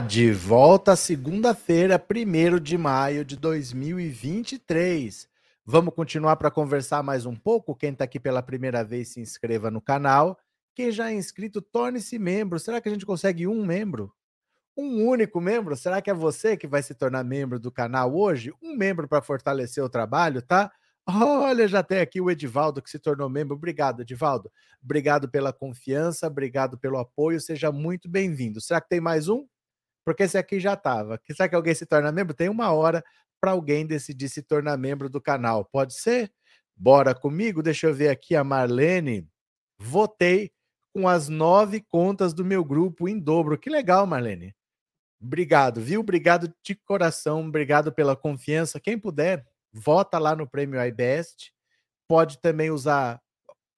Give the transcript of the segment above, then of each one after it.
De volta segunda-feira, 1 de maio de 2023. Vamos continuar para conversar mais um pouco? Quem está aqui pela primeira vez, se inscreva no canal. Quem já é inscrito, torne-se membro. Será que a gente consegue um membro? Um único membro? Será que é você que vai se tornar membro do canal hoje? Um membro para fortalecer o trabalho, tá? Olha, já tem aqui o Edivaldo que se tornou membro. Obrigado, Edivaldo. Obrigado pela confiança, obrigado pelo apoio. Seja muito bem-vindo. Será que tem mais um? Porque esse aqui já estava. Será que alguém se torna membro? Tem uma hora para alguém decidir se tornar membro do canal. Pode ser? Bora comigo? Deixa eu ver aqui a Marlene. Votei com as nove contas do meu grupo em dobro. Que legal, Marlene. Obrigado, viu? Obrigado de coração, obrigado pela confiança. Quem puder, vota lá no prêmio iBest. Pode também usar,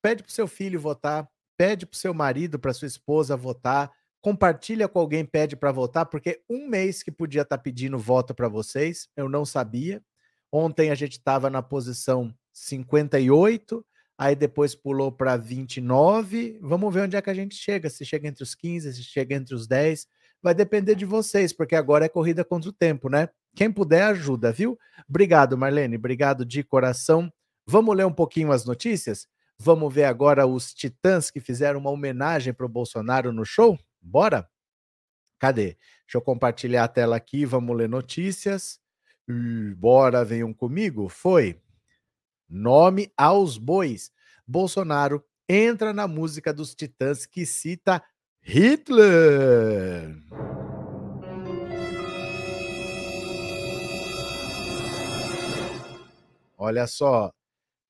pede para o seu filho votar, pede para o seu marido, para sua esposa votar, compartilha com alguém, pede para votar, porque um mês que podia estar tá pedindo voto para vocês, eu não sabia. Ontem a gente estava na posição 58, aí depois pulou para 29. Vamos ver onde é que a gente chega, se chega entre os 15, se chega entre os 10. Vai depender de vocês, porque agora é corrida contra o tempo, né? Quem puder, ajuda, viu? Obrigado, Marlene. Obrigado de coração. Vamos ler um pouquinho as notícias? Vamos ver agora os titãs que fizeram uma homenagem para o Bolsonaro no show? Bora? Cadê? Deixa eu compartilhar a tela aqui. Vamos ler notícias. Bora, venham comigo. Foi. Nome aos bois. Bolsonaro entra na música dos Titãs que cita Hitler. Olha só.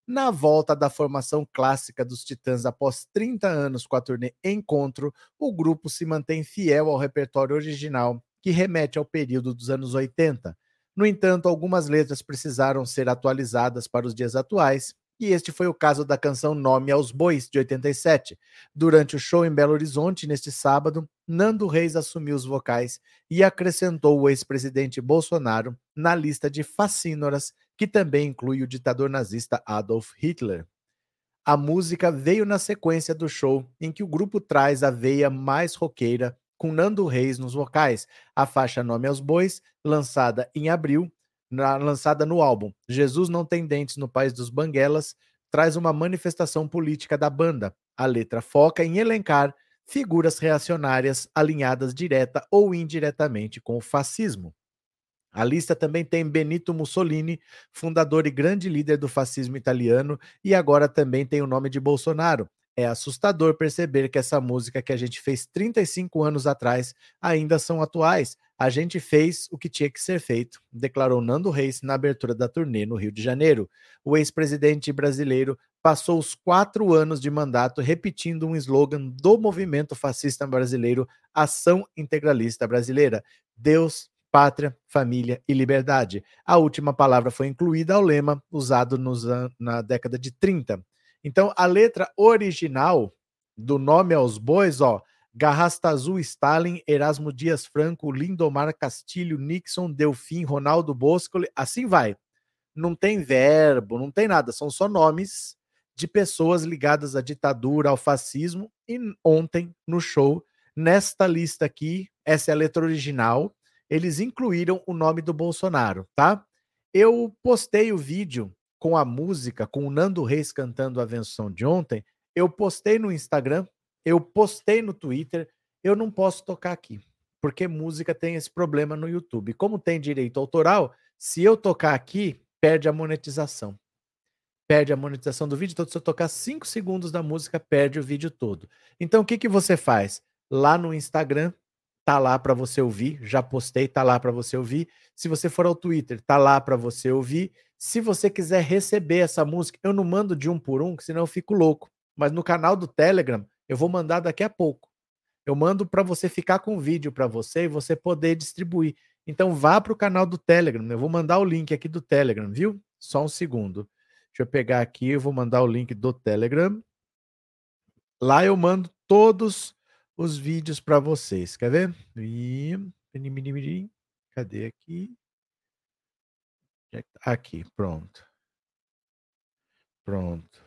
Na volta da formação clássica dos Titãs após 30 anos com a turnê Encontro, o grupo se mantém fiel ao repertório original, que remete ao período dos anos 80. No entanto, algumas letras precisaram ser atualizadas para os dias atuais, e este foi o caso da canção Nome aos Bois, de 87. Durante o show em Belo Horizonte, neste sábado, Nando Reis assumiu os vocais e acrescentou o ex-presidente Bolsonaro na lista de facínoras que também inclui o ditador nazista Adolf Hitler. A música veio na sequência do show, em que o grupo traz a veia mais roqueira, com Nando Reis nos vocais. A faixa Nome aos Bois, lançada em abril, na, lançada no álbum Jesus Não Tem Dentes no País dos Banguelas, traz uma manifestação política da banda. A letra foca em elencar figuras reacionárias alinhadas direta ou indiretamente com o fascismo. A lista também tem Benito Mussolini, fundador e grande líder do fascismo italiano, e agora também tem o nome de Bolsonaro. É assustador perceber que essa música que a gente fez 35 anos atrás ainda são atuais. A gente fez o que tinha que ser feito, declarou Nando Reis na abertura da turnê no Rio de Janeiro. O ex-presidente brasileiro passou os quatro anos de mandato repetindo um slogan do movimento fascista brasileiro, Ação Integralista Brasileira: Deus pátria, família e liberdade. A última palavra foi incluída ao lema usado nos, na década de 30. Então, a letra original do nome aos bois, ó, Garrastazu, Stalin, Erasmo Dias Franco, Lindomar Castilho, Nixon, Delfim, Ronaldo Bosco, assim vai. Não tem verbo, não tem nada, são só nomes de pessoas ligadas à ditadura, ao fascismo. E ontem, no show, nesta lista aqui, essa é a letra original, eles incluíram o nome do Bolsonaro, tá? Eu postei o vídeo com a música, com o Nando Reis cantando a versão de ontem. Eu postei no Instagram, eu postei no Twitter. Eu não posso tocar aqui, porque música tem esse problema no YouTube. Como tem direito autoral, se eu tocar aqui, perde a monetização. Perde a monetização do vídeo. Então, se eu tocar 5 segundos da música, perde o vídeo todo. Então, o que, que você faz? Lá no Instagram, tá lá para você ouvir. Já postei, tá lá para você ouvir. Se você for ao Twitter, tá lá para você ouvir. Se você quiser receber essa música, eu não mando de um por um, senão eu fico louco. Mas no canal do Telegram, eu vou mandar daqui a pouco. Eu mando para você ficar com o vídeo para você e você poder distribuir. Então vá para o canal do Telegram. Eu vou mandar o link aqui do Telegram, viu? Só um segundo. Deixa eu pegar aqui, eu vou mandar o link do Telegram. Lá eu mando todos os vídeos para vocês. Quer ver? Cadê aqui? Tá? Aqui, pronto. Pronto.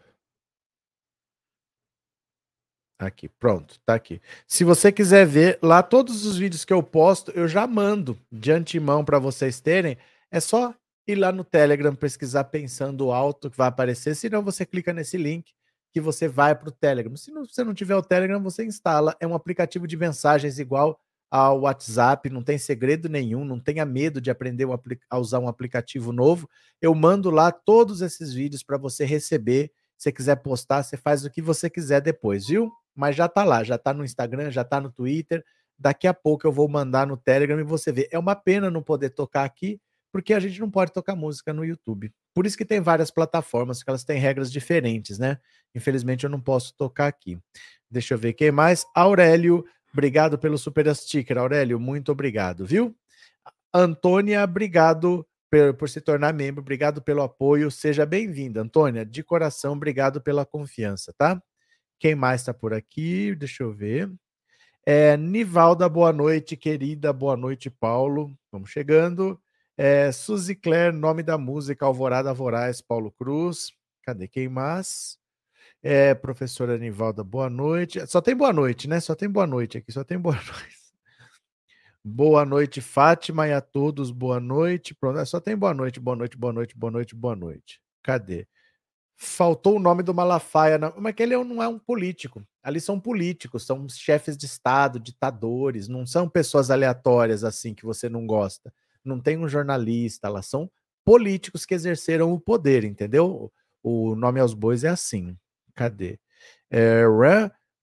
Aqui, pronto, tá aqui. Se você quiser ver lá todos os vídeos que eu posto, eu já mando de antemão para vocês terem. É só ir lá no Telegram pesquisar pensando alto que vai aparecer, senão você clica nesse link que você vai para o Telegram. Se você não tiver o Telegram, você instala. É um aplicativo de mensagens igual ao WhatsApp, não tem segredo nenhum, não tenha medo de aprender a usar um aplicativo novo. Eu mando lá todos esses vídeos para você receber. Se quiser postar, você faz o que você quiser depois, viu? mas já tá lá, já tá no Instagram, já tá no Twitter. Daqui a pouco eu vou mandar no Telegram e você vê. É uma pena não poder tocar aqui, porque a gente não pode tocar música no YouTube. Por isso que tem várias plataformas, que elas têm regras diferentes, né? Infelizmente eu não posso tocar aqui. Deixa eu ver quem mais. Aurélio, obrigado pelo super sticker. Aurélio, muito obrigado, viu? Antônia, obrigado por, por se tornar membro, obrigado pelo apoio. Seja bem-vinda, Antônia. De coração, obrigado pela confiança, tá? Quem mais está por aqui? Deixa eu ver. É, Nivalda, boa noite, querida. Boa noite, Paulo. Vamos chegando. É, Suzy Claire, nome da música, Alvorada Voraz, Paulo Cruz. Cadê quem mais? É, professora Nivalda, boa noite. Só tem boa noite, né? Só tem boa noite aqui, só tem boa noite. Boa noite, Fátima, e a todos, boa noite. Pronto, só tem boa noite, boa noite, boa noite, boa noite, boa noite. Cadê? faltou o nome do Malafaia, mas que ele é não é um político. Ali são políticos, são chefes de Estado, ditadores, não são pessoas aleatórias assim que você não gosta. Não tem um jornalista, elas são políticos que exerceram o poder, entendeu? O nome aos bois é assim. Cadê? É,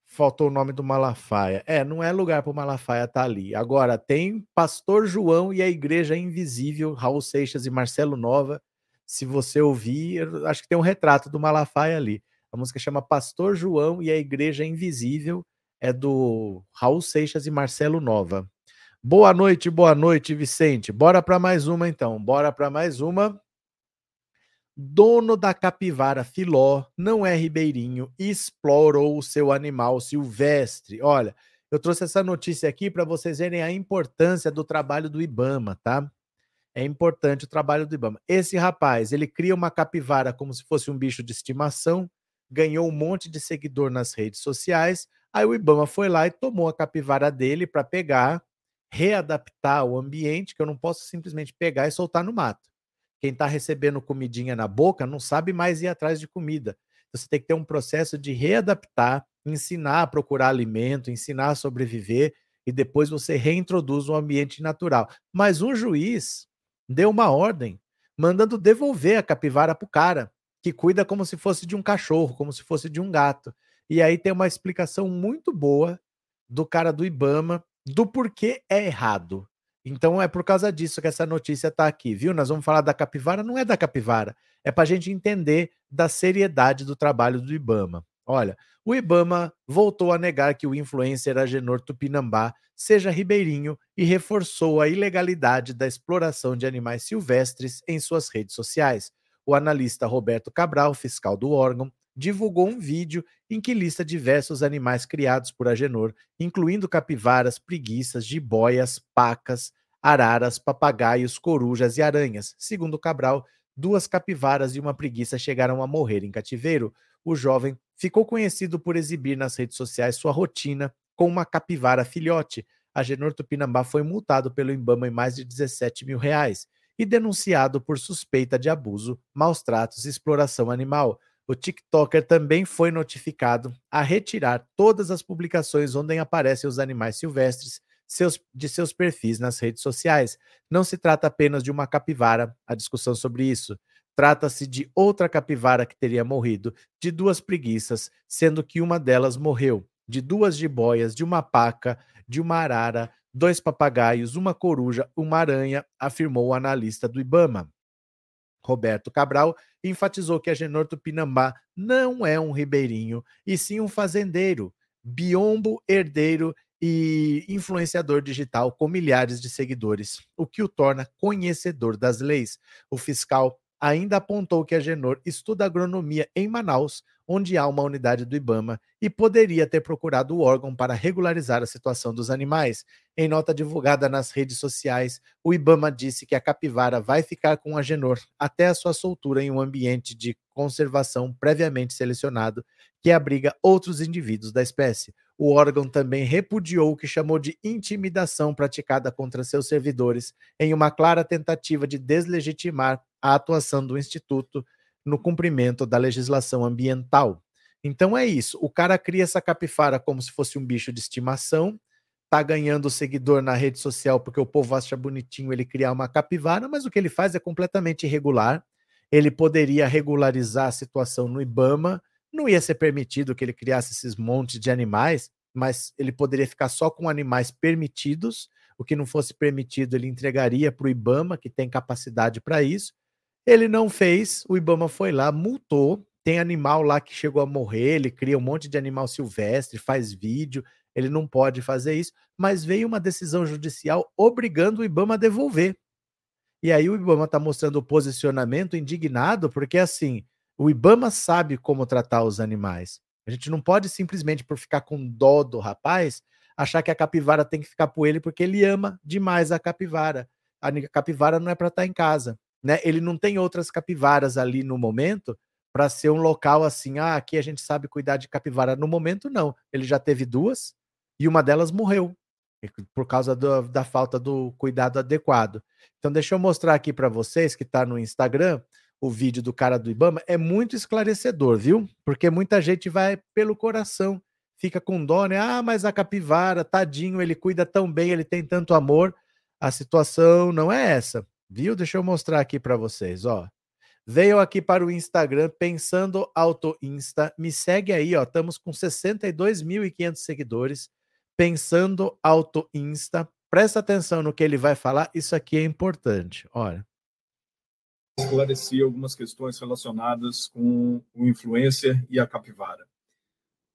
faltou o nome do Malafaia. É, não é lugar para o Malafaia estar tá ali. Agora, tem Pastor João e a Igreja Invisível, Raul Seixas e Marcelo Nova, se você ouvir, acho que tem um retrato do Malafaia ali. A música chama Pastor João e a Igreja Invisível, é do Raul Seixas e Marcelo Nova. Boa noite, boa noite, Vicente. Bora para mais uma então. Bora para mais uma. Dono da capivara Filó, não é ribeirinho, explorou o seu animal silvestre. Olha, eu trouxe essa notícia aqui para vocês verem a importância do trabalho do IBAMA, tá? é importante o trabalho do Ibama. Esse rapaz, ele cria uma capivara como se fosse um bicho de estimação, ganhou um monte de seguidor nas redes sociais. Aí o Ibama foi lá e tomou a capivara dele para pegar, readaptar o ambiente, que eu não posso simplesmente pegar e soltar no mato. Quem está recebendo comidinha na boca não sabe mais ir atrás de comida. Você tem que ter um processo de readaptar, ensinar a procurar alimento, ensinar a sobreviver e depois você reintroduz o ambiente natural. Mas um juiz deu uma ordem mandando devolver a capivara para o cara, que cuida como se fosse de um cachorro, como se fosse de um gato. E aí tem uma explicação muito boa do cara do Ibama do porquê é errado. Então é por causa disso que essa notícia está aqui, viu? Nós vamos falar da capivara, não é da capivara, é para a gente entender da seriedade do trabalho do Ibama. Olha, o Ibama voltou a negar que o influencer Agenor Tupinambá seja ribeirinho e reforçou a ilegalidade da exploração de animais silvestres em suas redes sociais. O analista Roberto Cabral, fiscal do órgão, divulgou um vídeo em que lista diversos animais criados por Agenor, incluindo capivaras, preguiças, jiboias, pacas, araras, papagaios, corujas e aranhas. Segundo Cabral, duas capivaras e uma preguiça chegaram a morrer em cativeiro. O jovem ficou conhecido por exibir nas redes sociais sua rotina com uma capivara filhote. A Genor Tupinambá foi multado pelo Ibama em mais de 17 mil reais e denunciado por suspeita de abuso, maus tratos e exploração animal. O TikToker também foi notificado a retirar todas as publicações onde aparecem os animais silvestres seus, de seus perfis nas redes sociais. Não se trata apenas de uma capivara, a discussão sobre isso. Trata-se de outra capivara que teria morrido, de duas preguiças, sendo que uma delas morreu de duas jiboias, de uma paca, de uma arara, dois papagaios, uma coruja, uma aranha, afirmou o analista do Ibama. Roberto Cabral enfatizou que a Genor Tupinambá não é um ribeirinho, e sim um fazendeiro, biombo, herdeiro e influenciador digital com milhares de seguidores, o que o torna conhecedor das leis. O fiscal ainda apontou que a Genor estuda agronomia em Manaus, onde há uma unidade do IBAMA, e poderia ter procurado o órgão para regularizar a situação dos animais. Em nota divulgada nas redes sociais, o IBAMA disse que a capivara vai ficar com a Genor até a sua soltura em um ambiente de conservação previamente selecionado que abriga outros indivíduos da espécie. O órgão também repudiou o que chamou de intimidação praticada contra seus servidores, em uma clara tentativa de deslegitimar a atuação do Instituto no cumprimento da legislação ambiental. Então é isso. O cara cria essa capivara como se fosse um bicho de estimação, tá ganhando seguidor na rede social porque o povo acha bonitinho ele criar uma capivara, mas o que ele faz é completamente irregular. Ele poderia regularizar a situação no IBAMA, não ia ser permitido que ele criasse esses montes de animais, mas ele poderia ficar só com animais permitidos. O que não fosse permitido, ele entregaria para o IBAMA, que tem capacidade para isso. Ele não fez, o IBAMA foi lá, multou. Tem animal lá que chegou a morrer, ele cria um monte de animal silvestre, faz vídeo, ele não pode fazer isso, mas veio uma decisão judicial obrigando o IBAMA a devolver. E aí o IBAMA está mostrando o posicionamento indignado, porque assim, o IBAMA sabe como tratar os animais. A gente não pode simplesmente, por ficar com dó do rapaz, achar que a capivara tem que ficar por ele porque ele ama demais a capivara. A capivara não é para estar tá em casa. Né? Ele não tem outras capivaras ali no momento para ser um local assim, ah, aqui a gente sabe cuidar de capivara. No momento, não. Ele já teve duas e uma delas morreu por causa do, da falta do cuidado adequado. Então, deixa eu mostrar aqui para vocês que está no Instagram o vídeo do cara do Ibama é muito esclarecedor, viu? Porque muita gente vai pelo coração, fica com dó, né? Ah, mas a capivara, tadinho, ele cuida tão bem, ele tem tanto amor. A situação não é essa, viu? Deixa eu mostrar aqui para vocês, ó. Veio aqui para o Instagram pensando auto insta, me segue aí, ó. Estamos com 62.500 seguidores. Pensando auto insta, presta atenção no que ele vai falar, isso aqui é importante. Olha esclarecer algumas questões relacionadas com o influencer e a capivara.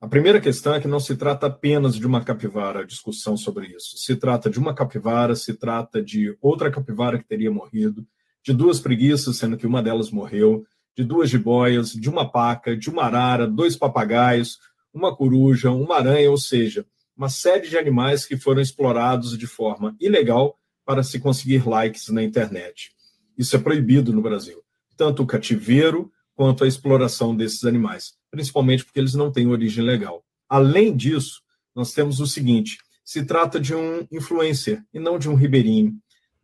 A primeira questão é que não se trata apenas de uma capivara, a discussão sobre isso. Se trata de uma capivara, se trata de outra capivara que teria morrido, de duas preguiças, sendo que uma delas morreu, de duas jiboias, de uma paca, de uma arara, dois papagaios, uma coruja, uma aranha, ou seja, uma série de animais que foram explorados de forma ilegal para se conseguir likes na internet. Isso é proibido no Brasil. Tanto o cativeiro quanto a exploração desses animais, principalmente porque eles não têm origem legal. Além disso, nós temos o seguinte: se trata de um influencer e não de um ribeirinho.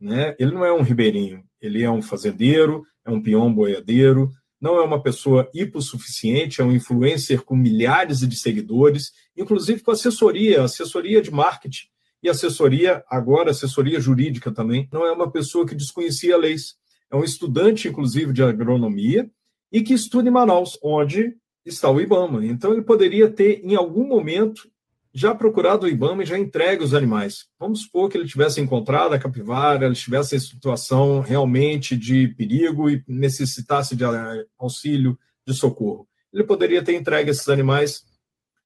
Né? Ele não é um ribeirinho, ele é um fazendeiro, é um peão boiadeiro, não é uma pessoa hipossuficiente, é um influencer com milhares de seguidores, inclusive com assessoria, assessoria de marketing e assessoria, agora assessoria jurídica também. Não é uma pessoa que desconhecia leis é um estudante, inclusive, de agronomia e que estuda em Manaus, onde está o IBAMA. Então, ele poderia ter, em algum momento, já procurado o IBAMA e já entregue os animais. Vamos supor que ele tivesse encontrado a capivara, ele estivesse em situação realmente de perigo e necessitasse de eh, auxílio, de socorro. Ele poderia ter entregue esses animais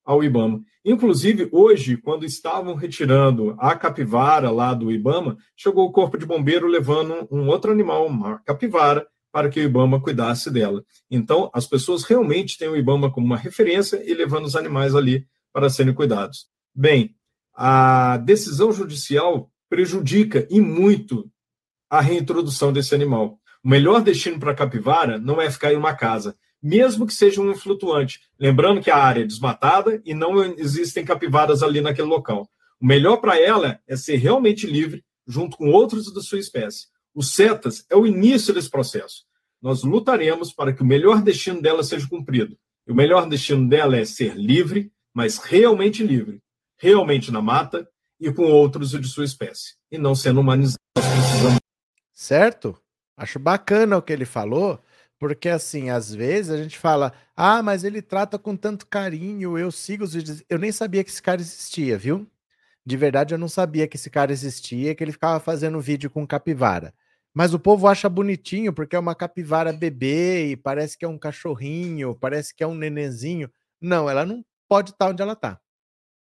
ao IBAMA. Inclusive, hoje, quando estavam retirando a capivara lá do IBAMA, chegou o corpo de bombeiro levando um outro animal, uma capivara, para que o IBAMA cuidasse dela. Então, as pessoas realmente têm o IBAMA como uma referência e levando os animais ali para serem cuidados. Bem, a decisão judicial prejudica e muito a reintrodução desse animal. O melhor destino para a capivara não é ficar em uma casa, mesmo que seja um flutuante. Lembrando que a área é desmatada e não existem capivaras ali naquele local. O melhor para ela é ser realmente livre, junto com outros da sua espécie. O CETAS é o início desse processo. Nós lutaremos para que o melhor destino dela seja cumprido. E o melhor destino dela é ser livre, mas realmente livre, realmente na mata e com outros de sua espécie, e não sendo humanizado. Certo? Acho bacana o que ele falou, porque, assim, às vezes a gente fala, ah, mas ele trata com tanto carinho, eu sigo os vídeos. Eu nem sabia que esse cara existia, viu? De verdade, eu não sabia que esse cara existia, que ele ficava fazendo vídeo com capivara. Mas o povo acha bonitinho porque é uma capivara bebê e parece que é um cachorrinho, parece que é um nenenzinho. Não, ela não pode estar onde ela está.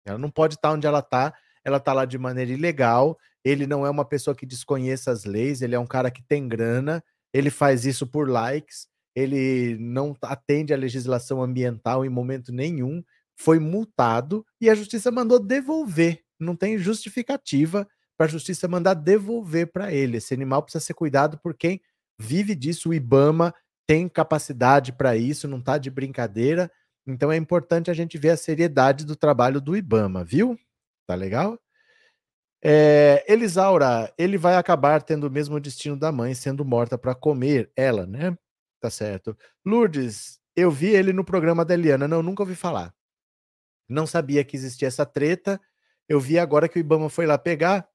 Ela não pode estar onde ela está. Ela está lá de maneira ilegal. Ele não é uma pessoa que desconheça as leis, ele é um cara que tem grana ele faz isso por likes, ele não atende à legislação ambiental em momento nenhum, foi multado e a justiça mandou devolver. Não tem justificativa para a justiça mandar devolver para ele. Esse animal precisa ser cuidado por quem vive disso. O Ibama tem capacidade para isso, não está de brincadeira. Então é importante a gente ver a seriedade do trabalho do Ibama, viu? Tá legal? É, Elisaura, ele vai acabar tendo o mesmo destino da mãe, sendo morta para comer ela, né? Tá certo. Lourdes, eu vi ele no programa da Eliana. Não, nunca ouvi falar. Não sabia que existia essa treta. Eu vi agora que o Ibama foi lá pegar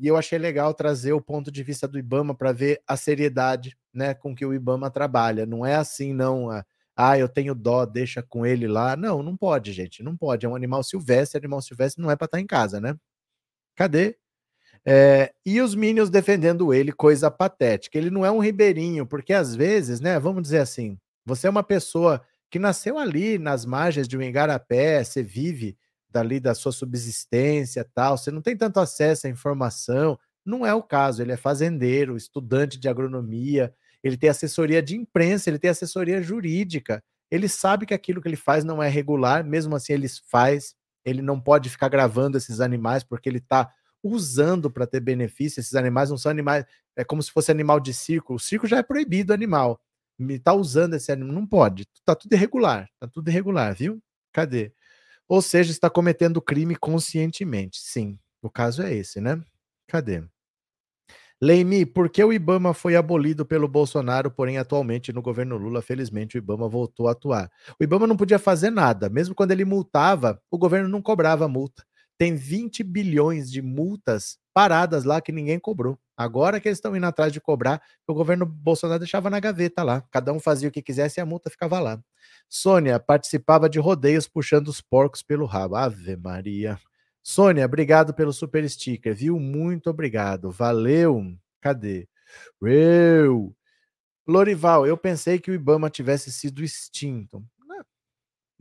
e eu achei legal trazer o ponto de vista do Ibama para ver a seriedade, né, com que o Ibama trabalha. Não é assim, não. Ah, eu tenho dó, deixa com ele lá. Não, não pode, gente. Não pode. É um animal silvestre. Animal silvestre não é para estar tá em casa, né? Cadê? É, e os Minions defendendo ele, coisa patética. Ele não é um ribeirinho, porque às vezes, né, vamos dizer assim, você é uma pessoa que nasceu ali nas margens de um igarapé, você vive dali da sua subsistência tal, você não tem tanto acesso à informação. Não é o caso, ele é fazendeiro, estudante de agronomia, ele tem assessoria de imprensa, ele tem assessoria jurídica. Ele sabe que aquilo que ele faz não é regular, mesmo assim ele faz. Ele não pode ficar gravando esses animais porque ele está usando para ter benefício. Esses animais não são animais, é como se fosse animal de circo. O circo já é proibido animal. Me tá usando esse animal, não pode. Tá tudo irregular, tá tudo irregular, viu? Cadê? Ou seja, está cometendo crime conscientemente. Sim, o caso é esse, né? Cadê? Leimi, por que o IBAMA foi abolido pelo Bolsonaro, porém atualmente no governo Lula, felizmente o IBAMA voltou a atuar? O IBAMA não podia fazer nada, mesmo quando ele multava, o governo não cobrava multa tem 20 bilhões de multas paradas lá que ninguém cobrou. Agora que eles estão indo atrás de cobrar, o governo Bolsonaro deixava na gaveta lá. Cada um fazia o que quisesse e a multa ficava lá. Sônia participava de rodeios puxando os porcos pelo rabo. Ave Maria. Sônia, obrigado pelo super sticker, viu? Muito obrigado. Valeu. Cadê? Eu. Lorival, eu pensei que o Ibama tivesse sido extinto.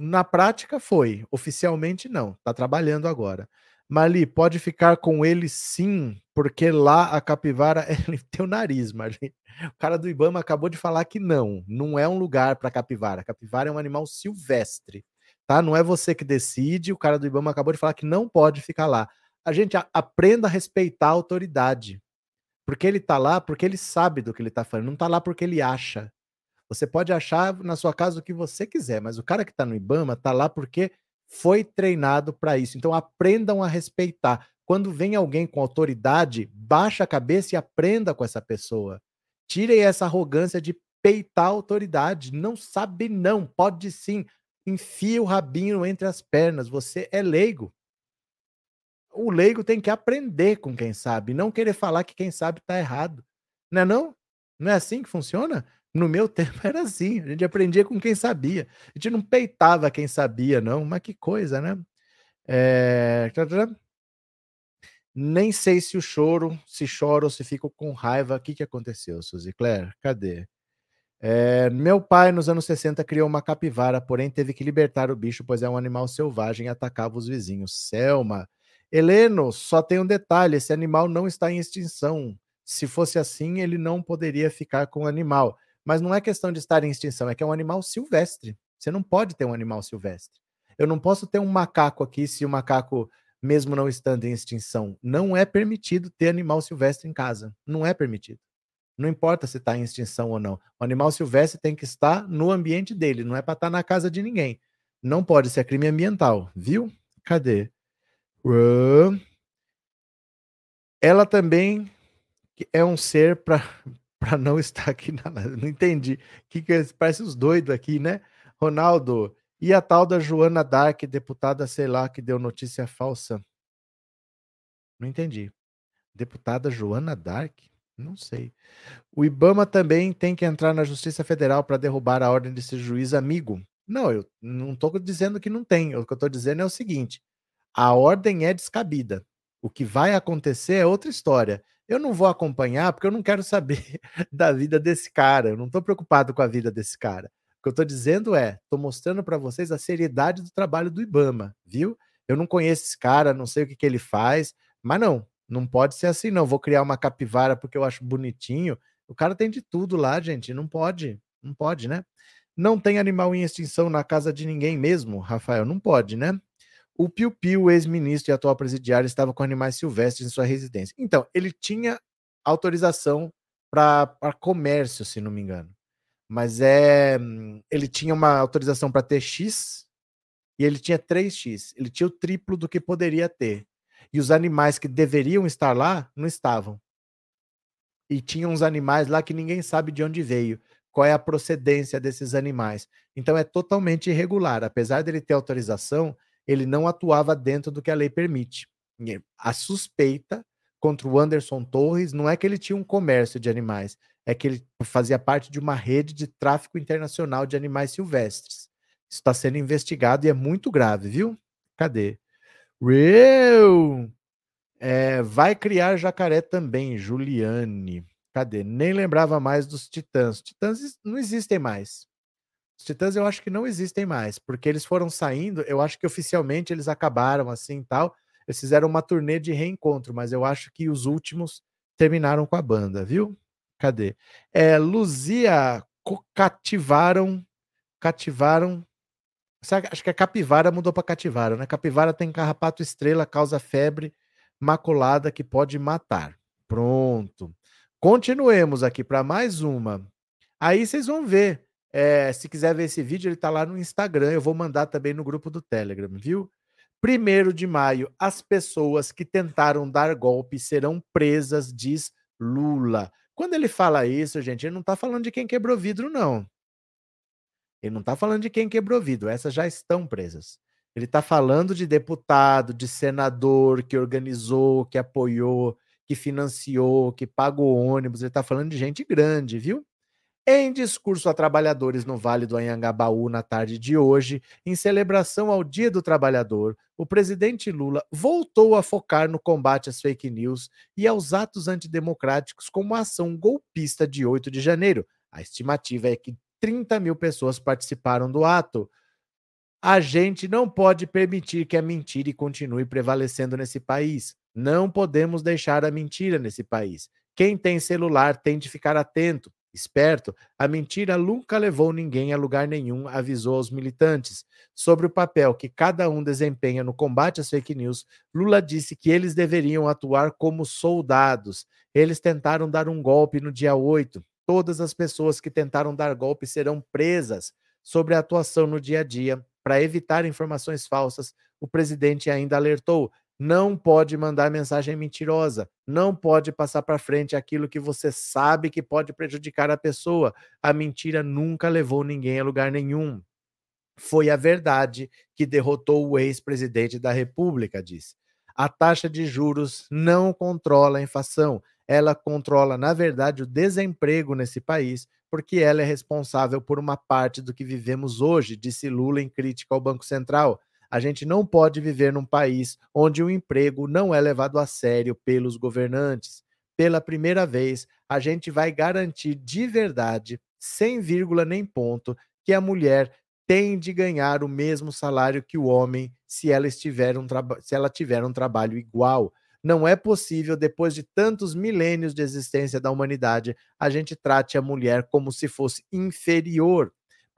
Na prática foi, oficialmente não, tá trabalhando agora. Marli, pode ficar com ele sim, porque lá a capivara tem o nariz, Marli. O cara do Ibama acabou de falar que não, não é um lugar para capivara. Capivara é um animal silvestre, tá? Não é você que decide. O cara do Ibama acabou de falar que não pode ficar lá. A gente aprenda a respeitar a autoridade. Porque ele tá lá, porque ele sabe do que ele tá falando, não tá lá porque ele acha. Você pode achar na sua casa o que você quiser, mas o cara que está no IBAMA está lá porque foi treinado para isso. Então aprendam a respeitar. Quando vem alguém com autoridade, baixa a cabeça e aprenda com essa pessoa. Tirem essa arrogância de peitar a autoridade. Não sabe não, pode sim. Enfia o rabinho entre as pernas. Você é leigo. O leigo tem que aprender com quem sabe, não querer falar que quem sabe está errado. Não é não? Não é assim que funciona? No meu tempo era assim, a gente aprendia com quem sabia. A gente não peitava quem sabia, não, mas que coisa, né? É... Nem sei se o choro, se choro ou se fico com raiva. O que, que aconteceu, Suzy Claire? Cadê? É... meu pai, nos anos 60, criou uma capivara, porém teve que libertar o bicho, pois é um animal selvagem e atacava os vizinhos. Selma. Heleno, só tem um detalhe: esse animal não está em extinção. Se fosse assim, ele não poderia ficar com o animal. Mas não é questão de estar em extinção, é que é um animal silvestre. Você não pode ter um animal silvestre. Eu não posso ter um macaco aqui se o macaco, mesmo não estando em extinção, não é permitido ter animal silvestre em casa. Não é permitido. Não importa se está em extinção ou não. O animal silvestre tem que estar no ambiente dele, não é para estar na casa de ninguém. Não pode ser crime ambiental, viu? Cadê? Ela também é um ser para para não estar aqui na Não entendi. Que, que é parece os doidos aqui, né? Ronaldo, e a tal da Joana Dark, deputada, sei lá, que deu notícia falsa? Não entendi. Deputada Joana Dark? Não sei. O Ibama também tem que entrar na Justiça Federal para derrubar a ordem desse juiz amigo. Não, eu não estou dizendo que não tem. O que eu estou dizendo é o seguinte: a ordem é descabida. O que vai acontecer é outra história. Eu não vou acompanhar porque eu não quero saber da vida desse cara. Eu não estou preocupado com a vida desse cara. O que eu estou dizendo é, estou mostrando para vocês a seriedade do trabalho do IBAMA, viu? Eu não conheço esse cara, não sei o que, que ele faz, mas não, não pode ser assim, não. Vou criar uma capivara porque eu acho bonitinho. O cara tem de tudo lá, gente. Não pode. Não pode, né? Não tem animal em extinção na casa de ninguém mesmo, Rafael. Não pode, né? O Piu Piu, ex-ministro e atual presidiário, estava com animais silvestres em sua residência. Então, ele tinha autorização para comércio, se não me engano. Mas é. Ele tinha uma autorização para ter X e ele tinha 3X. Ele tinha o triplo do que poderia ter. E os animais que deveriam estar lá não estavam. E tinha uns animais lá que ninguém sabe de onde veio, qual é a procedência desses animais. Então é totalmente irregular. Apesar dele ter autorização, ele não atuava dentro do que a lei permite. A suspeita contra o Anderson Torres não é que ele tinha um comércio de animais, é que ele fazia parte de uma rede de tráfico internacional de animais silvestres. Isso está sendo investigado e é muito grave, viu? Cadê? Real! É, vai criar jacaré também, Juliane. Cadê? Nem lembrava mais dos titãs. Titãs não existem mais. Os Titãs eu acho que não existem mais, porque eles foram saindo, eu acho que oficialmente eles acabaram assim tal. Eles fizeram uma turnê de reencontro, mas eu acho que os últimos terminaram com a banda, viu? Cadê? É, Luzia cativaram cativaram acho que a capivara mudou para cativara, né? Capivara tem carrapato estrela, causa febre maculada que pode matar. Pronto. Continuemos aqui para mais uma. Aí vocês vão ver. É, se quiser ver esse vídeo, ele está lá no Instagram. Eu vou mandar também no grupo do Telegram, viu? Primeiro de maio, as pessoas que tentaram dar golpe serão presas, diz Lula. Quando ele fala isso, gente, ele não está falando de quem quebrou vidro, não. Ele não está falando de quem quebrou vidro, essas já estão presas. Ele está falando de deputado, de senador que organizou, que apoiou, que financiou, que pagou ônibus. Ele está falando de gente grande, viu? Em discurso a trabalhadores no Vale do Anhangabaú na tarde de hoje, em celebração ao Dia do Trabalhador, o presidente Lula voltou a focar no combate às fake news e aos atos antidemocráticos como a ação golpista de 8 de janeiro. A estimativa é que 30 mil pessoas participaram do ato. A gente não pode permitir que a mentira continue prevalecendo nesse país. Não podemos deixar a mentira nesse país. Quem tem celular tem de ficar atento, esperto. A mentira nunca levou ninguém a lugar nenhum, avisou aos militantes. Sobre o papel que cada um desempenha no combate às fake news, Lula disse que eles deveriam atuar como soldados. Eles tentaram dar um golpe no dia 8 todas as pessoas que tentaram dar golpe serão presas sobre a atuação no dia a dia. Para evitar informações falsas, o presidente ainda alertou: não pode mandar mensagem mentirosa, não pode passar para frente aquilo que você sabe que pode prejudicar a pessoa. A mentira nunca levou ninguém a lugar nenhum. Foi a verdade que derrotou o ex-presidente da República, disse. A taxa de juros não controla a inflação, ela controla, na verdade, o desemprego nesse país, porque ela é responsável por uma parte do que vivemos hoje, disse Lula em crítica ao Banco Central. A gente não pode viver num país onde o emprego não é levado a sério pelos governantes. Pela primeira vez, a gente vai garantir de verdade, sem vírgula nem ponto, que a mulher tem de ganhar o mesmo salário que o homem se ela, estiver um se ela tiver um trabalho igual. Não é possível, depois de tantos milênios de existência da humanidade, a gente trate a mulher como se fosse inferior.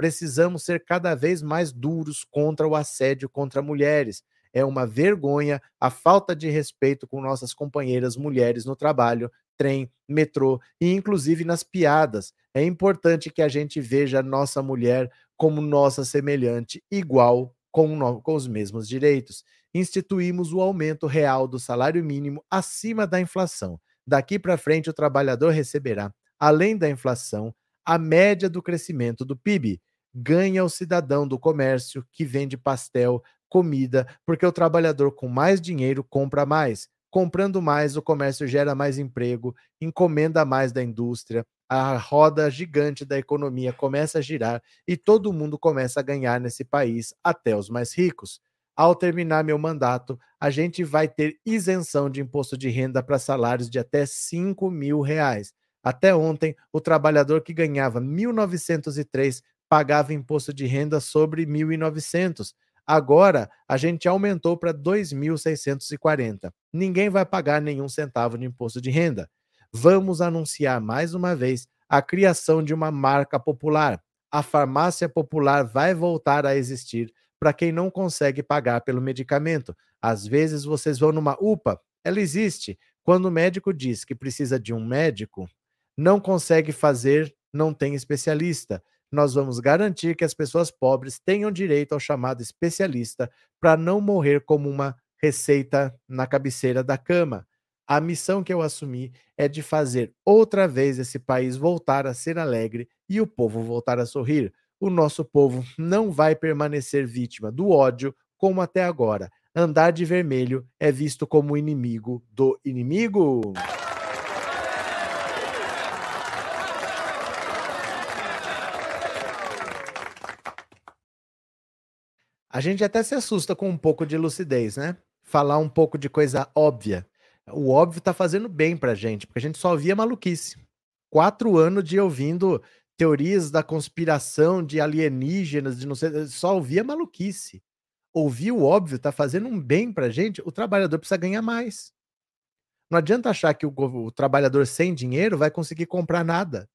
Precisamos ser cada vez mais duros contra o assédio contra mulheres. É uma vergonha a falta de respeito com nossas companheiras mulheres no trabalho, trem, metrô e inclusive nas piadas. É importante que a gente veja nossa mulher como nossa semelhante, igual com, com os mesmos direitos instituímos o aumento real do salário mínimo acima da inflação. Daqui para frente, o trabalhador receberá, além da inflação, a média do crescimento do PIB. Ganha o cidadão do comércio que vende pastel, comida, porque o trabalhador com mais dinheiro compra mais. Comprando mais, o comércio gera mais emprego, encomenda mais da indústria, a roda gigante da economia começa a girar e todo mundo começa a ganhar nesse país, até os mais ricos ao terminar meu mandato, a gente vai ter isenção de imposto de renda para salários de até 5 mil reais. Até ontem, o trabalhador que ganhava 1.903 pagava imposto de renda sobre 1.900. Agora, a gente aumentou para 2.640. Ninguém vai pagar nenhum centavo de imposto de renda. vamos anunciar mais uma vez a criação de uma marca popular. A farmácia popular vai voltar a existir para quem não consegue pagar pelo medicamento. Às vezes vocês vão numa UPA, ela existe. Quando o médico diz que precisa de um médico, não consegue fazer, não tem especialista. Nós vamos garantir que as pessoas pobres tenham direito ao chamado especialista para não morrer como uma receita na cabeceira da cama. A missão que eu assumi é de fazer outra vez esse país voltar a ser alegre e o povo voltar a sorrir. O nosso povo não vai permanecer vítima do ódio como até agora. Andar de vermelho é visto como inimigo do inimigo. A gente até se assusta com um pouco de lucidez, né? Falar um pouco de coisa óbvia. O óbvio tá fazendo bem pra gente, porque a gente só ouvia maluquice. Quatro anos de ouvindo teorias da conspiração, de alienígenas, de não sei, só ouvia maluquice. Ouvir o óbvio tá fazendo um bem pra gente, o trabalhador precisa ganhar mais. Não adianta achar que o, o trabalhador sem dinheiro vai conseguir comprar nada.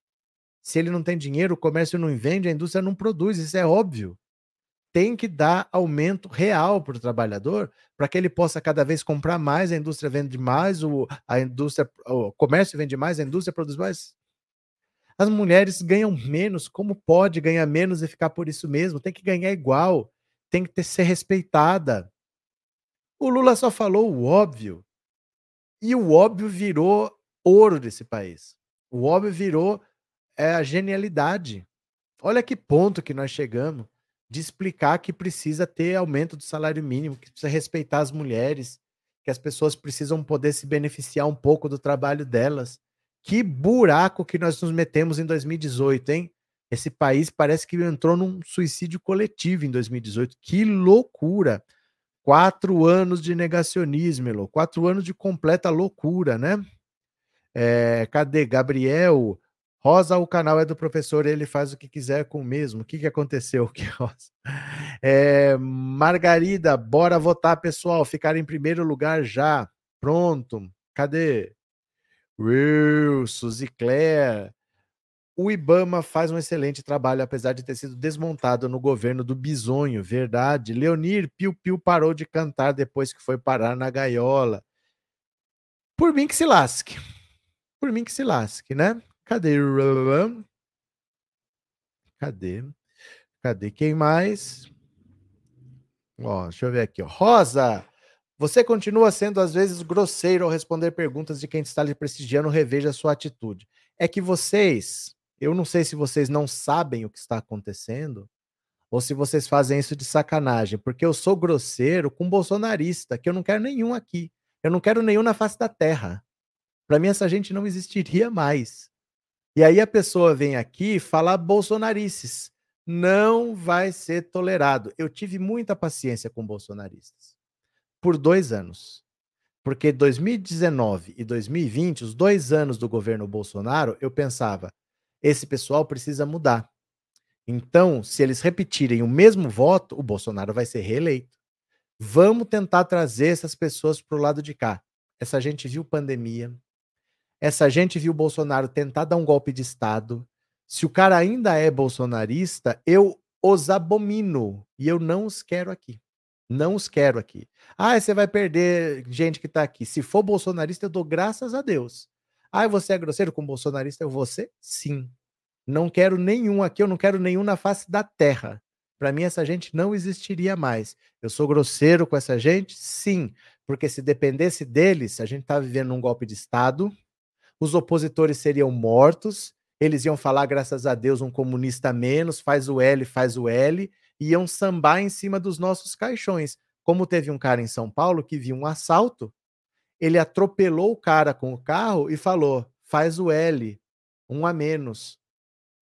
Se ele não tem dinheiro, o comércio não vende, a indústria não produz, isso é óbvio tem que dar aumento real para o trabalhador, para que ele possa cada vez comprar mais, a indústria vende mais, o, a indústria, o comércio vende mais, a indústria produz mais. As mulheres ganham menos, como pode ganhar menos e ficar por isso mesmo? Tem que ganhar igual, tem que ter, ser respeitada. O Lula só falou o óbvio. E o óbvio virou ouro desse país. O óbvio virou é, a genialidade. Olha que ponto que nós chegamos de explicar que precisa ter aumento do salário mínimo, que precisa respeitar as mulheres, que as pessoas precisam poder se beneficiar um pouco do trabalho delas. Que buraco que nós nos metemos em 2018, hein? Esse país parece que entrou num suicídio coletivo em 2018. Que loucura! Quatro anos de negacionismo, Elô. quatro anos de completa loucura, né? É, cadê Gabriel? Rosa, o canal é do professor, ele faz o que quiser com o mesmo. O que, que aconteceu? Que Rosa? É, Margarida, bora votar, pessoal. Ficar em primeiro lugar já. Pronto. Cadê? Will, Suzy Claire. O Ibama faz um excelente trabalho, apesar de ter sido desmontado no governo do Bisonho, verdade. Leonir Piu Piu parou de cantar depois que foi parar na gaiola. Por mim que se lasque. Por mim que se lasque, né? Cadê? Cadê? Cadê? Quem mais? Ó, deixa eu ver aqui. Rosa, você continua sendo às vezes grosseiro ao responder perguntas de quem está lhe prestigiando. Reveja sua atitude. É que vocês, eu não sei se vocês não sabem o que está acontecendo ou se vocês fazem isso de sacanagem, porque eu sou grosseiro com bolsonarista, que eu não quero nenhum aqui. Eu não quero nenhum na face da terra. Para mim, essa gente não existiria mais. E aí a pessoa vem aqui falar bolsonarices. Não vai ser tolerado. Eu tive muita paciência com bolsonaristas por dois anos. Porque 2019 e 2020, os dois anos do governo Bolsonaro, eu pensava, esse pessoal precisa mudar. Então, se eles repetirem o mesmo voto, o Bolsonaro vai ser reeleito. Vamos tentar trazer essas pessoas para o lado de cá. Essa gente viu pandemia, essa gente viu o Bolsonaro tentar dar um golpe de Estado. Se o cara ainda é bolsonarista, eu os abomino e eu não os quero aqui. Não os quero aqui. Ah, você vai perder gente que está aqui. Se for bolsonarista, eu dou graças a Deus. Ah, você é grosseiro com bolsonarista? Eu vou ser? Sim. Não quero nenhum aqui, eu não quero nenhum na face da terra. Para mim, essa gente não existiria mais. Eu sou grosseiro com essa gente? Sim. Porque se dependesse deles, a gente está vivendo um golpe de Estado, os opositores seriam mortos, eles iam falar, graças a Deus, um comunista menos, faz o L, faz o L, e iam sambar em cima dos nossos caixões. Como teve um cara em São Paulo que viu um assalto, ele atropelou o cara com o carro e falou: faz o L, um a menos.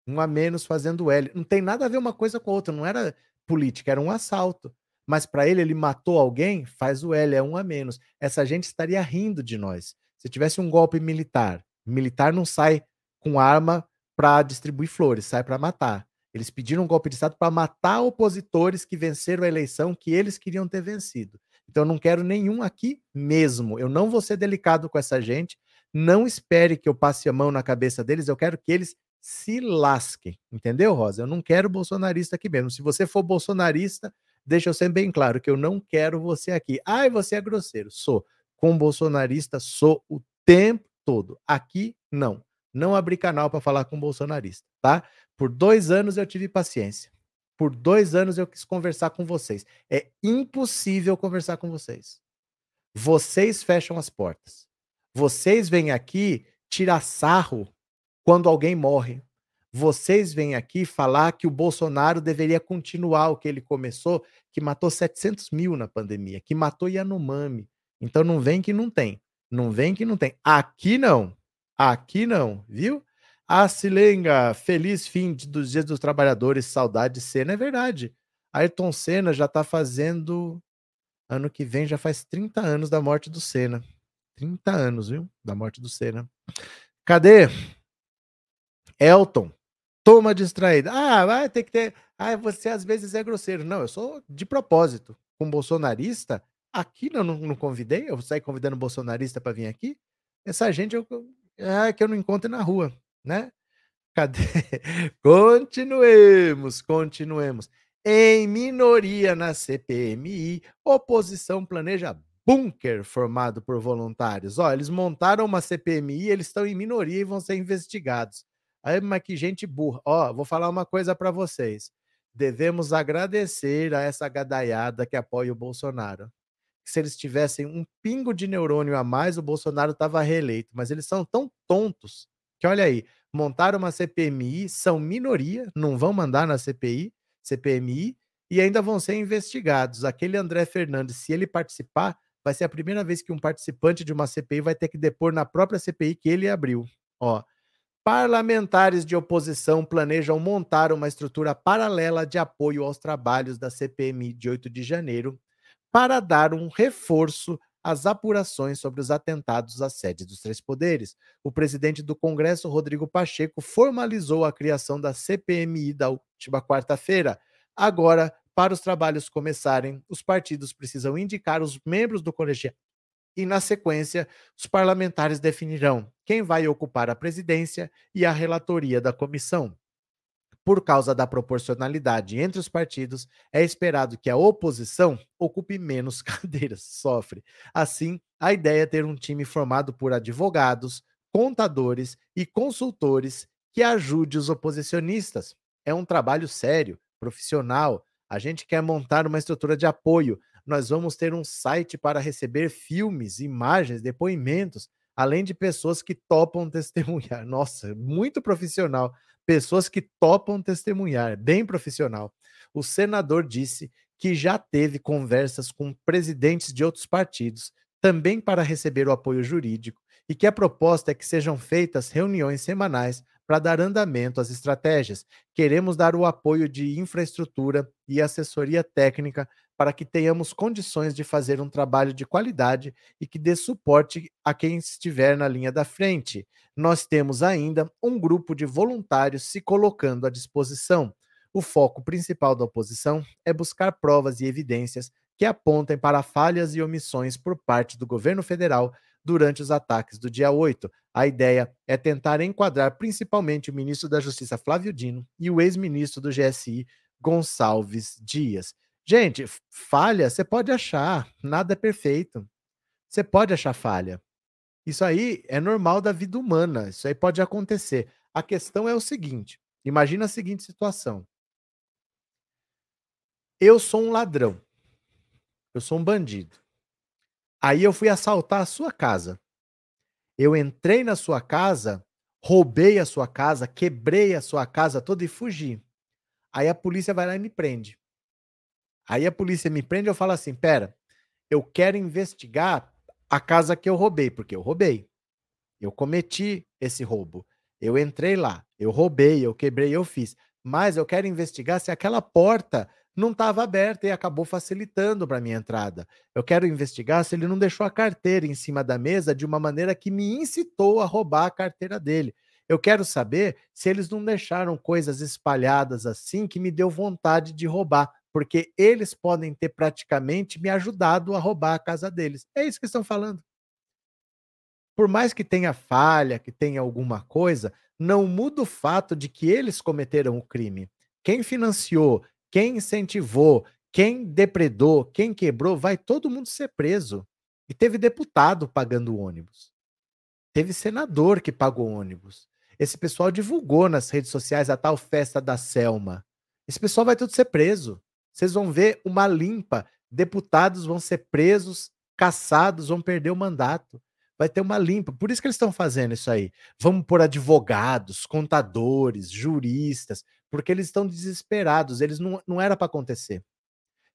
Um a menos fazendo L. Não tem nada a ver uma coisa com a outra, não era política, era um assalto. Mas para ele, ele matou alguém, faz o L, é um a menos. Essa gente estaria rindo de nós. Se tivesse um golpe militar, militar não sai com arma para distribuir flores, sai para matar. Eles pediram um golpe de Estado para matar opositores que venceram a eleição que eles queriam ter vencido. Então eu não quero nenhum aqui mesmo. Eu não vou ser delicado com essa gente, Não espere que eu passe a mão na cabeça deles, eu quero que eles se lasquem. Entendeu, Rosa? Eu não quero bolsonarista aqui mesmo. Se você for bolsonarista, deixa eu ser bem claro que eu não quero você aqui. Ai, você é grosseiro. Sou. Com bolsonarista, sou o tempo todo. Aqui, não. Não abri canal para falar com bolsonarista, tá? Por dois anos eu tive paciência. Por dois anos eu quis conversar com vocês. É impossível conversar com vocês. Vocês fecham as portas. Vocês vêm aqui tirar sarro quando alguém morre. Vocês vêm aqui falar que o Bolsonaro deveria continuar o que ele começou, que matou 700 mil na pandemia, que matou Yanomami. Então não vem que não tem. Não vem que não tem. Aqui não. Aqui não, viu? Ah, Silenga, feliz fim dos Dias dos Trabalhadores, saudade de Senna. É verdade. Ayrton Senna já está fazendo. Ano que vem já faz 30 anos da morte do Senna. 30 anos, viu? Da morte do Senna. Cadê? Elton, toma distraída. Ah, vai ter que ter. Ah, você às vezes é grosseiro. Não, eu sou de propósito. Com bolsonarista, aqui não, não, não convidei. Eu saí convidando bolsonarista para vir aqui. Essa gente eu, é, que eu não encontro na rua né? Cadê? Continuemos, continuemos. Em minoria na CPMI, oposição planeja bunker formado por voluntários. Ó, eles montaram uma CPMI, eles estão em minoria e vão ser investigados. Aí, mas que gente burra. Ó, vou falar uma coisa para vocês. Devemos agradecer a essa gadaiada que apoia o Bolsonaro. Se eles tivessem um pingo de neurônio a mais, o Bolsonaro estava reeleito. Mas eles são tão tontos que olha aí, montaram uma CPMI, são minoria, não vão mandar na CPI, CPMI, e ainda vão ser investigados. Aquele André Fernandes, se ele participar, vai ser a primeira vez que um participante de uma CPI vai ter que depor na própria CPI que ele abriu. Ó, parlamentares de oposição planejam montar uma estrutura paralela de apoio aos trabalhos da CPMI de 8 de janeiro para dar um reforço as apurações sobre os atentados à sede dos três poderes. O presidente do Congresso, Rodrigo Pacheco, formalizou a criação da CPMI da última quarta-feira. Agora, para os trabalhos começarem, os partidos precisam indicar os membros do colegiado e, na sequência, os parlamentares definirão quem vai ocupar a presidência e a relatoria da comissão por causa da proporcionalidade entre os partidos, é esperado que a oposição ocupe menos cadeiras, sofre. Assim, a ideia é ter um time formado por advogados, contadores e consultores que ajude os oposicionistas. É um trabalho sério, profissional. A gente quer montar uma estrutura de apoio. Nós vamos ter um site para receber filmes, imagens, depoimentos, além de pessoas que topam testemunhar. Nossa, muito profissional pessoas que topam testemunhar, bem profissional. O senador disse que já teve conversas com presidentes de outros partidos, também para receber o apoio jurídico, e que a proposta é que sejam feitas reuniões semanais para dar andamento às estratégias. Queremos dar o apoio de infraestrutura e assessoria técnica para que tenhamos condições de fazer um trabalho de qualidade e que dê suporte a quem estiver na linha da frente. Nós temos ainda um grupo de voluntários se colocando à disposição. O foco principal da oposição é buscar provas e evidências que apontem para falhas e omissões por parte do governo federal durante os ataques do dia 8. A ideia é tentar enquadrar principalmente o ministro da Justiça Flávio Dino e o ex-ministro do GSI Gonçalves Dias. Gente, falha você pode achar, nada é perfeito. Você pode achar falha. Isso aí é normal da vida humana, isso aí pode acontecer. A questão é o seguinte: imagina a seguinte situação. Eu sou um ladrão. Eu sou um bandido. Aí eu fui assaltar a sua casa. Eu entrei na sua casa, roubei a sua casa, quebrei a sua casa toda e fugi. Aí a polícia vai lá e me prende. Aí a polícia me prende eu falo assim: pera, eu quero investigar a casa que eu roubei, porque eu roubei. Eu cometi esse roubo. Eu entrei lá, eu roubei, eu quebrei, eu fiz. Mas eu quero investigar se aquela porta não estava aberta e acabou facilitando para minha entrada. Eu quero investigar se ele não deixou a carteira em cima da mesa de uma maneira que me incitou a roubar a carteira dele. Eu quero saber se eles não deixaram coisas espalhadas assim que me deu vontade de roubar porque eles podem ter praticamente me ajudado a roubar a casa deles. É isso que estão falando. Por mais que tenha falha, que tenha alguma coisa, não muda o fato de que eles cometeram o crime. Quem financiou, quem incentivou, quem depredou, quem quebrou, vai todo mundo ser preso. E teve deputado pagando ônibus. Teve senador que pagou ônibus. Esse pessoal divulgou nas redes sociais a tal festa da Selma. Esse pessoal vai tudo ser preso. Vocês vão ver uma limpa. Deputados vão ser presos, caçados, vão perder o mandato. Vai ter uma limpa. Por isso que eles estão fazendo isso aí. Vamos por advogados, contadores, juristas, porque eles estão desesperados. Eles não, não era para acontecer.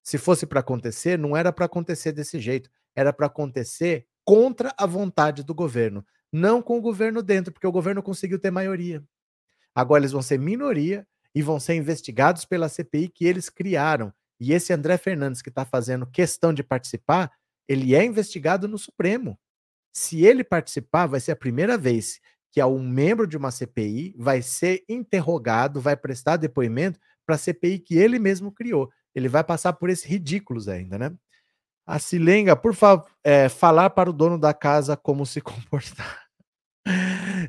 Se fosse para acontecer, não era para acontecer desse jeito. Era para acontecer contra a vontade do governo, não com o governo dentro, porque o governo conseguiu ter maioria. Agora eles vão ser minoria e vão ser investigados pela CPI que eles criaram. E esse André Fernandes que está fazendo questão de participar, ele é investigado no Supremo. Se ele participar, vai ser a primeira vez que um membro de uma CPI vai ser interrogado, vai prestar depoimento para a CPI que ele mesmo criou. Ele vai passar por esses ridículos ainda, né? A Silenga, por favor, é, falar para o dono da casa como se comportar.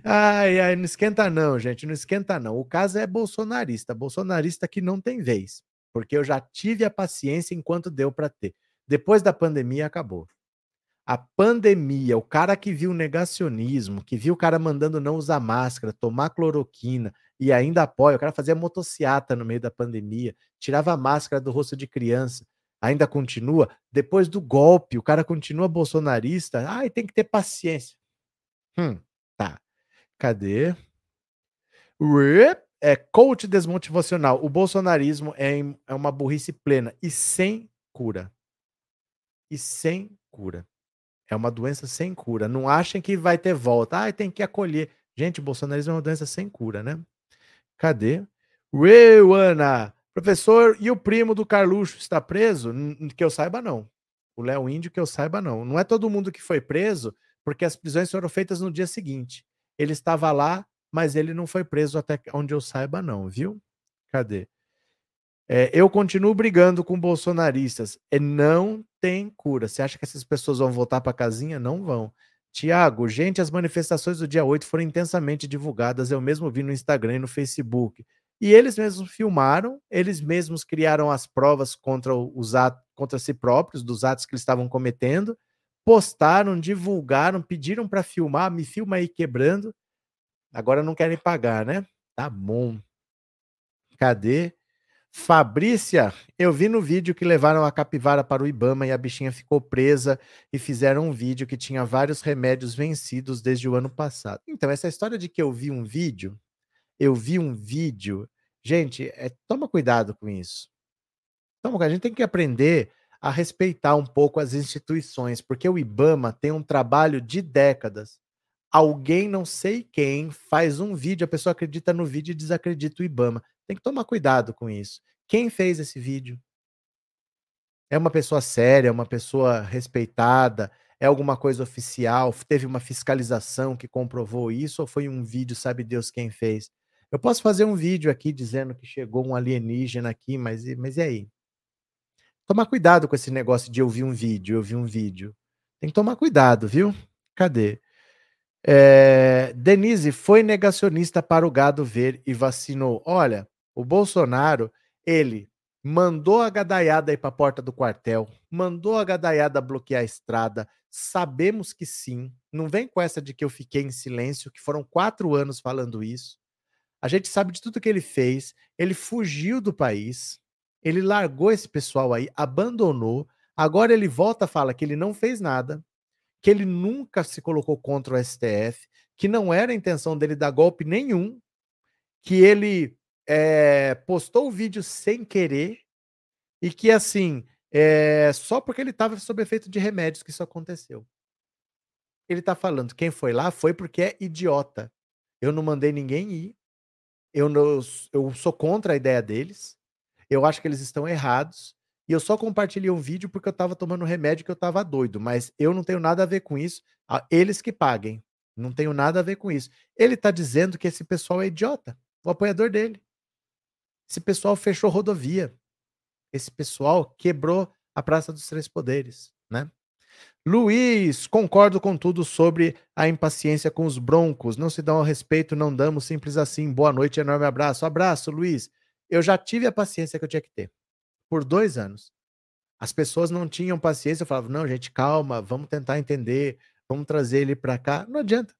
Ai, ai, não esquenta não, gente, não esquenta não. O caso é bolsonarista, bolsonarista que não tem vez, porque eu já tive a paciência enquanto deu para ter. Depois da pandemia acabou. A pandemia, o cara que viu negacionismo, que viu o cara mandando não usar máscara, tomar cloroquina e ainda apoia, o cara fazia motociata no meio da pandemia, tirava a máscara do rosto de criança, ainda continua. Depois do golpe, o cara continua bolsonarista. Ai, tem que ter paciência. Hum. Cadê? É coach desmotivacional. O bolsonarismo é, é uma burrice plena e sem cura. E sem cura. É uma doença sem cura. Não achem que vai ter volta. Ah, tem que acolher. Gente, o bolsonarismo é uma doença sem cura, né? Cadê? Ana. Professor, e o primo do Carluxo está preso? Que eu saiba, não. O Léo Índio, que eu saiba, não. Não é todo mundo que foi preso, porque as prisões foram feitas no dia seguinte. Ele estava lá, mas ele não foi preso até onde eu saiba, não, viu? Cadê? É, eu continuo brigando com bolsonaristas. E não tem cura. Você acha que essas pessoas vão voltar para casinha? Não vão. Tiago, gente, as manifestações do dia 8 foram intensamente divulgadas. Eu mesmo vi no Instagram e no Facebook. E eles mesmos filmaram, eles mesmos criaram as provas contra os atos, contra si próprios dos atos que eles estavam cometendo, postaram, divulgaram, pediram para filmar, me filma aí quebrando. Agora não querem pagar, né? Tá bom. Cadê? Fabrícia, eu vi no vídeo que levaram a capivara para o Ibama e a bichinha ficou presa e fizeram um vídeo que tinha vários remédios vencidos desde o ano passado. Então, essa história de que eu vi um vídeo, eu vi um vídeo Gente, é, toma cuidado com isso. Toma, a gente tem que aprender a respeitar um pouco as instituições, porque o IBAMA tem um trabalho de décadas. Alguém, não sei quem, faz um vídeo, a pessoa acredita no vídeo e desacredita o IBAMA. Tem que tomar cuidado com isso. Quem fez esse vídeo? É uma pessoa séria, é uma pessoa respeitada, é alguma coisa oficial? Teve uma fiscalização que comprovou isso ou foi um vídeo, sabe Deus quem fez? Eu posso fazer um vídeo aqui dizendo que chegou um alienígena aqui, mas, mas e aí? Tomar cuidado com esse negócio de ouvir um vídeo, ouvir um vídeo. Tem que tomar cuidado, viu? Cadê? É, Denise foi negacionista para o gado ver e vacinou. Olha, o Bolsonaro, ele mandou a gadaiada ir para a porta do quartel, mandou a gadaiada bloquear a estrada. Sabemos que sim. Não vem com essa de que eu fiquei em silêncio, que foram quatro anos falando isso. A gente sabe de tudo que ele fez. Ele fugiu do país, ele largou esse pessoal aí, abandonou. Agora ele volta fala que ele não fez nada, que ele nunca se colocou contra o STF, que não era a intenção dele dar golpe nenhum, que ele é, postou o vídeo sem querer e que assim é só porque ele estava sob efeito de remédios que isso aconteceu. Ele está falando, quem foi lá foi porque é idiota. Eu não mandei ninguém ir. Eu, não, eu sou contra a ideia deles. Eu acho que eles estão errados. E eu só compartilhei um vídeo porque eu estava tomando remédio que eu estava doido. Mas eu não tenho nada a ver com isso. Eles que paguem. Não tenho nada a ver com isso. Ele está dizendo que esse pessoal é idiota. O apoiador dele. Esse pessoal fechou rodovia. Esse pessoal quebrou a Praça dos Três Poderes, né? Luiz, concordo com tudo sobre a impaciência com os broncos. Não se dão ao respeito, não damos, simples assim. Boa noite, enorme abraço. Abraço, Luiz. Eu já tive a paciência que eu tinha que ter. Por dois anos. As pessoas não tinham paciência. Eu falava, não, gente, calma, vamos tentar entender, vamos trazer ele para cá. Não adianta.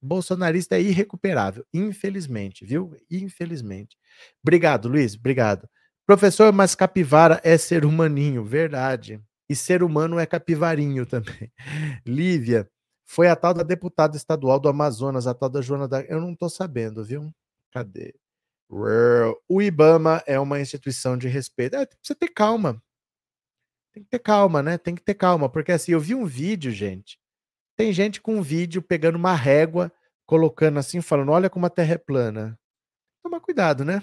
Bolsonarista é irrecuperável, infelizmente, viu? Infelizmente. Obrigado, Luiz, obrigado. Professor, mas capivara é ser humaninho, verdade. E ser humano é capivarinho também. Lívia, foi a tal da deputada estadual do Amazonas, a tal da Joana da. Eu não estou sabendo, viu? Cadê? O IBAMA é uma instituição de respeito. É, precisa ter calma. Tem que ter calma, né? Tem que ter calma, porque assim, eu vi um vídeo, gente. Tem gente com um vídeo pegando uma régua, colocando assim, falando: olha como a Terra é plana. Toma cuidado, né?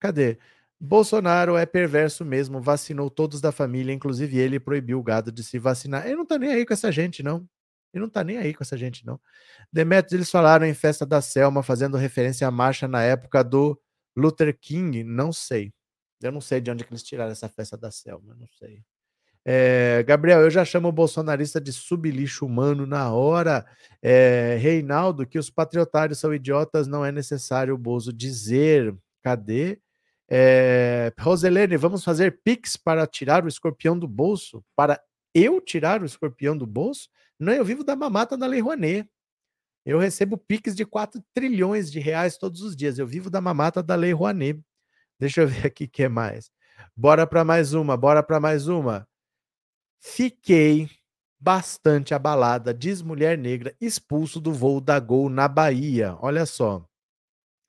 Cadê? Bolsonaro é perverso mesmo, vacinou todos da família, inclusive ele proibiu o gado de se vacinar. Ele não tá nem aí com essa gente, não. Ele não tá nem aí com essa gente, não. Demetrios, eles falaram em festa da Selma, fazendo referência à marcha na época do Luther King. Não sei. Eu não sei de onde que eles tiraram essa festa da Selma, não sei. É, Gabriel, eu já chamo o bolsonarista de sublixo humano na hora. É, Reinaldo, que os patriotários são idiotas, não é necessário o Bozo dizer. Cadê? É, Roselene, vamos fazer pix para tirar o escorpião do bolso? Para eu tirar o escorpião do bolso? Não, eu vivo da mamata da Lei Rouanet. Eu recebo pix de 4 trilhões de reais todos os dias. Eu vivo da mamata da Lei Rouanet. Deixa eu ver aqui o que mais. Bora para mais uma, bora para mais uma. Fiquei bastante abalada, diz mulher negra expulso do voo da Gol na Bahia. Olha só.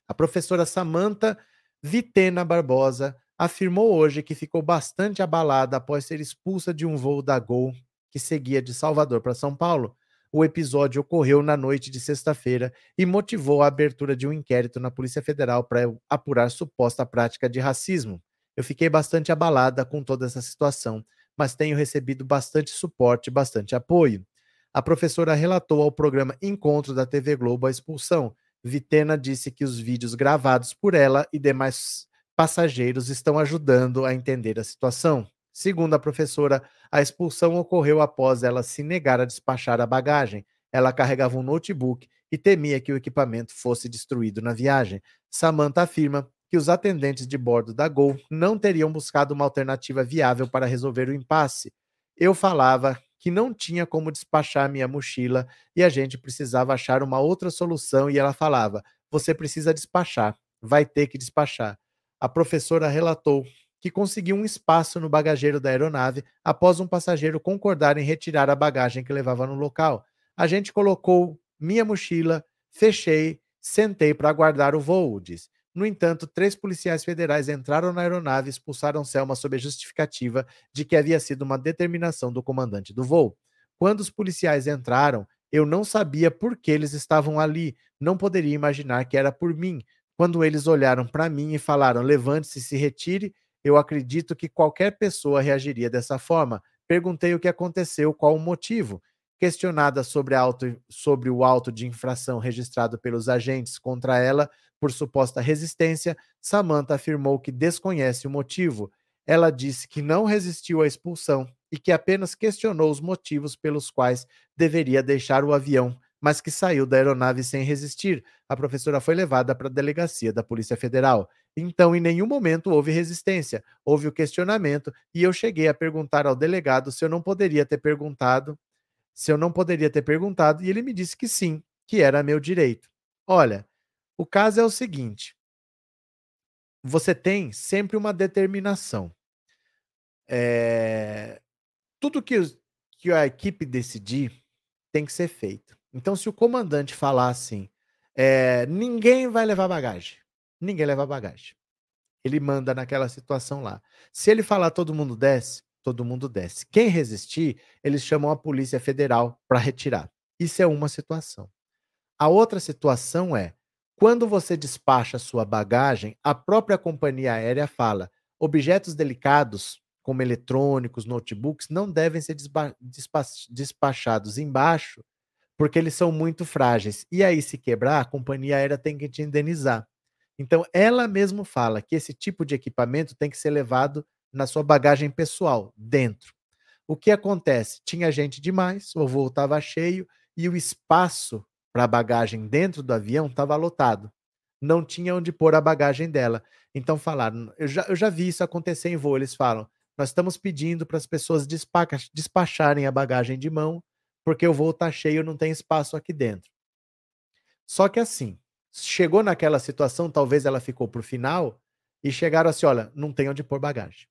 A professora Samanta Vitena Barbosa afirmou hoje que ficou bastante abalada após ser expulsa de um voo da Gol que seguia de Salvador para São Paulo. O episódio ocorreu na noite de sexta-feira e motivou a abertura de um inquérito na Polícia Federal para apurar suposta prática de racismo. Eu fiquei bastante abalada com toda essa situação, mas tenho recebido bastante suporte bastante apoio. A professora relatou ao programa Encontro da TV Globo a expulsão, Vitena disse que os vídeos gravados por ela e demais passageiros estão ajudando a entender a situação. Segundo a professora, a expulsão ocorreu após ela se negar a despachar a bagagem. Ela carregava um notebook e temia que o equipamento fosse destruído na viagem. Samantha afirma que os atendentes de bordo da Gol não teriam buscado uma alternativa viável para resolver o impasse. Eu falava que não tinha como despachar minha mochila e a gente precisava achar uma outra solução e ela falava: "Você precisa despachar, vai ter que despachar". A professora relatou que conseguiu um espaço no bagageiro da aeronave após um passageiro concordar em retirar a bagagem que levava no local. A gente colocou minha mochila, fechei, sentei para aguardar o voo, disse. No entanto, três policiais federais entraram na aeronave e expulsaram Selma sob a justificativa de que havia sido uma determinação do comandante do voo. Quando os policiais entraram, eu não sabia por que eles estavam ali, não poderia imaginar que era por mim. Quando eles olharam para mim e falaram: levante-se e se retire, eu acredito que qualquer pessoa reagiria dessa forma. Perguntei o que aconteceu, qual o motivo. Questionada sobre, auto, sobre o auto de infração registrado pelos agentes contra ela por suposta resistência, Samantha afirmou que desconhece o motivo. Ela disse que não resistiu à expulsão e que apenas questionou os motivos pelos quais deveria deixar o avião, mas que saiu da aeronave sem resistir. A professora foi levada para a delegacia da Polícia Federal. Então, em nenhum momento houve resistência, houve o questionamento, e eu cheguei a perguntar ao delegado se eu não poderia ter perguntado se eu não poderia ter perguntado, e ele me disse que sim, que era meu direito. Olha, o caso é o seguinte: você tem sempre uma determinação. É, tudo que, que a equipe decidir tem que ser feito. Então, se o comandante falar assim, é, ninguém vai levar bagagem, ninguém leva bagagem. Ele manda naquela situação lá. Se ele falar todo mundo desce, todo mundo desce. Quem resistir, eles chamam a Polícia Federal para retirar. Isso é uma situação. A outra situação é quando você despacha sua bagagem, a própria companhia aérea fala: objetos delicados, como eletrônicos, notebooks, não devem ser despachados embaixo, porque eles são muito frágeis. E aí, se quebrar, a companhia aérea tem que te indenizar. Então, ela mesmo fala que esse tipo de equipamento tem que ser levado na sua bagagem pessoal, dentro. O que acontece? Tinha gente demais, o voo estava cheio e o espaço para a bagagem dentro do avião estava lotado. Não tinha onde pôr a bagagem dela. Então falaram, eu já, eu já vi isso acontecer em voo. Eles falam: nós estamos pedindo para as pessoas despacharem a bagagem de mão, porque o voo está cheio, não tem espaço aqui dentro. Só que assim, chegou naquela situação, talvez ela ficou para o final, e chegaram assim: olha, não tem onde pôr bagagem.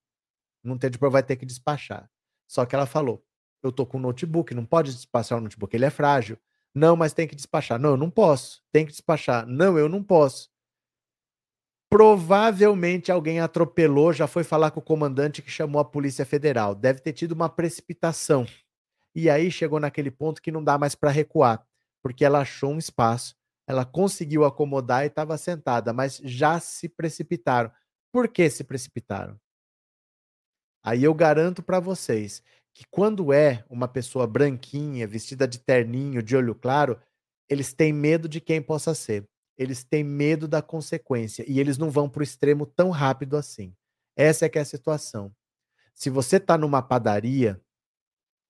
Não tem onde pôr, vai ter que despachar. Só que ela falou: eu tô com um notebook, não pode despachar o notebook, ele é frágil. Não, mas tem que despachar. Não, eu não posso. Tem que despachar. Não, eu não posso. Provavelmente alguém atropelou, já foi falar com o comandante que chamou a Polícia Federal. Deve ter tido uma precipitação. E aí chegou naquele ponto que não dá mais para recuar, porque ela achou um espaço, ela conseguiu acomodar e estava sentada, mas já se precipitaram. Por que se precipitaram? Aí eu garanto para vocês que quando é uma pessoa branquinha, vestida de terninho, de olho claro, eles têm medo de quem possa ser. Eles têm medo da consequência e eles não vão para o extremo tão rápido assim. Essa é que é a situação. Se você está numa padaria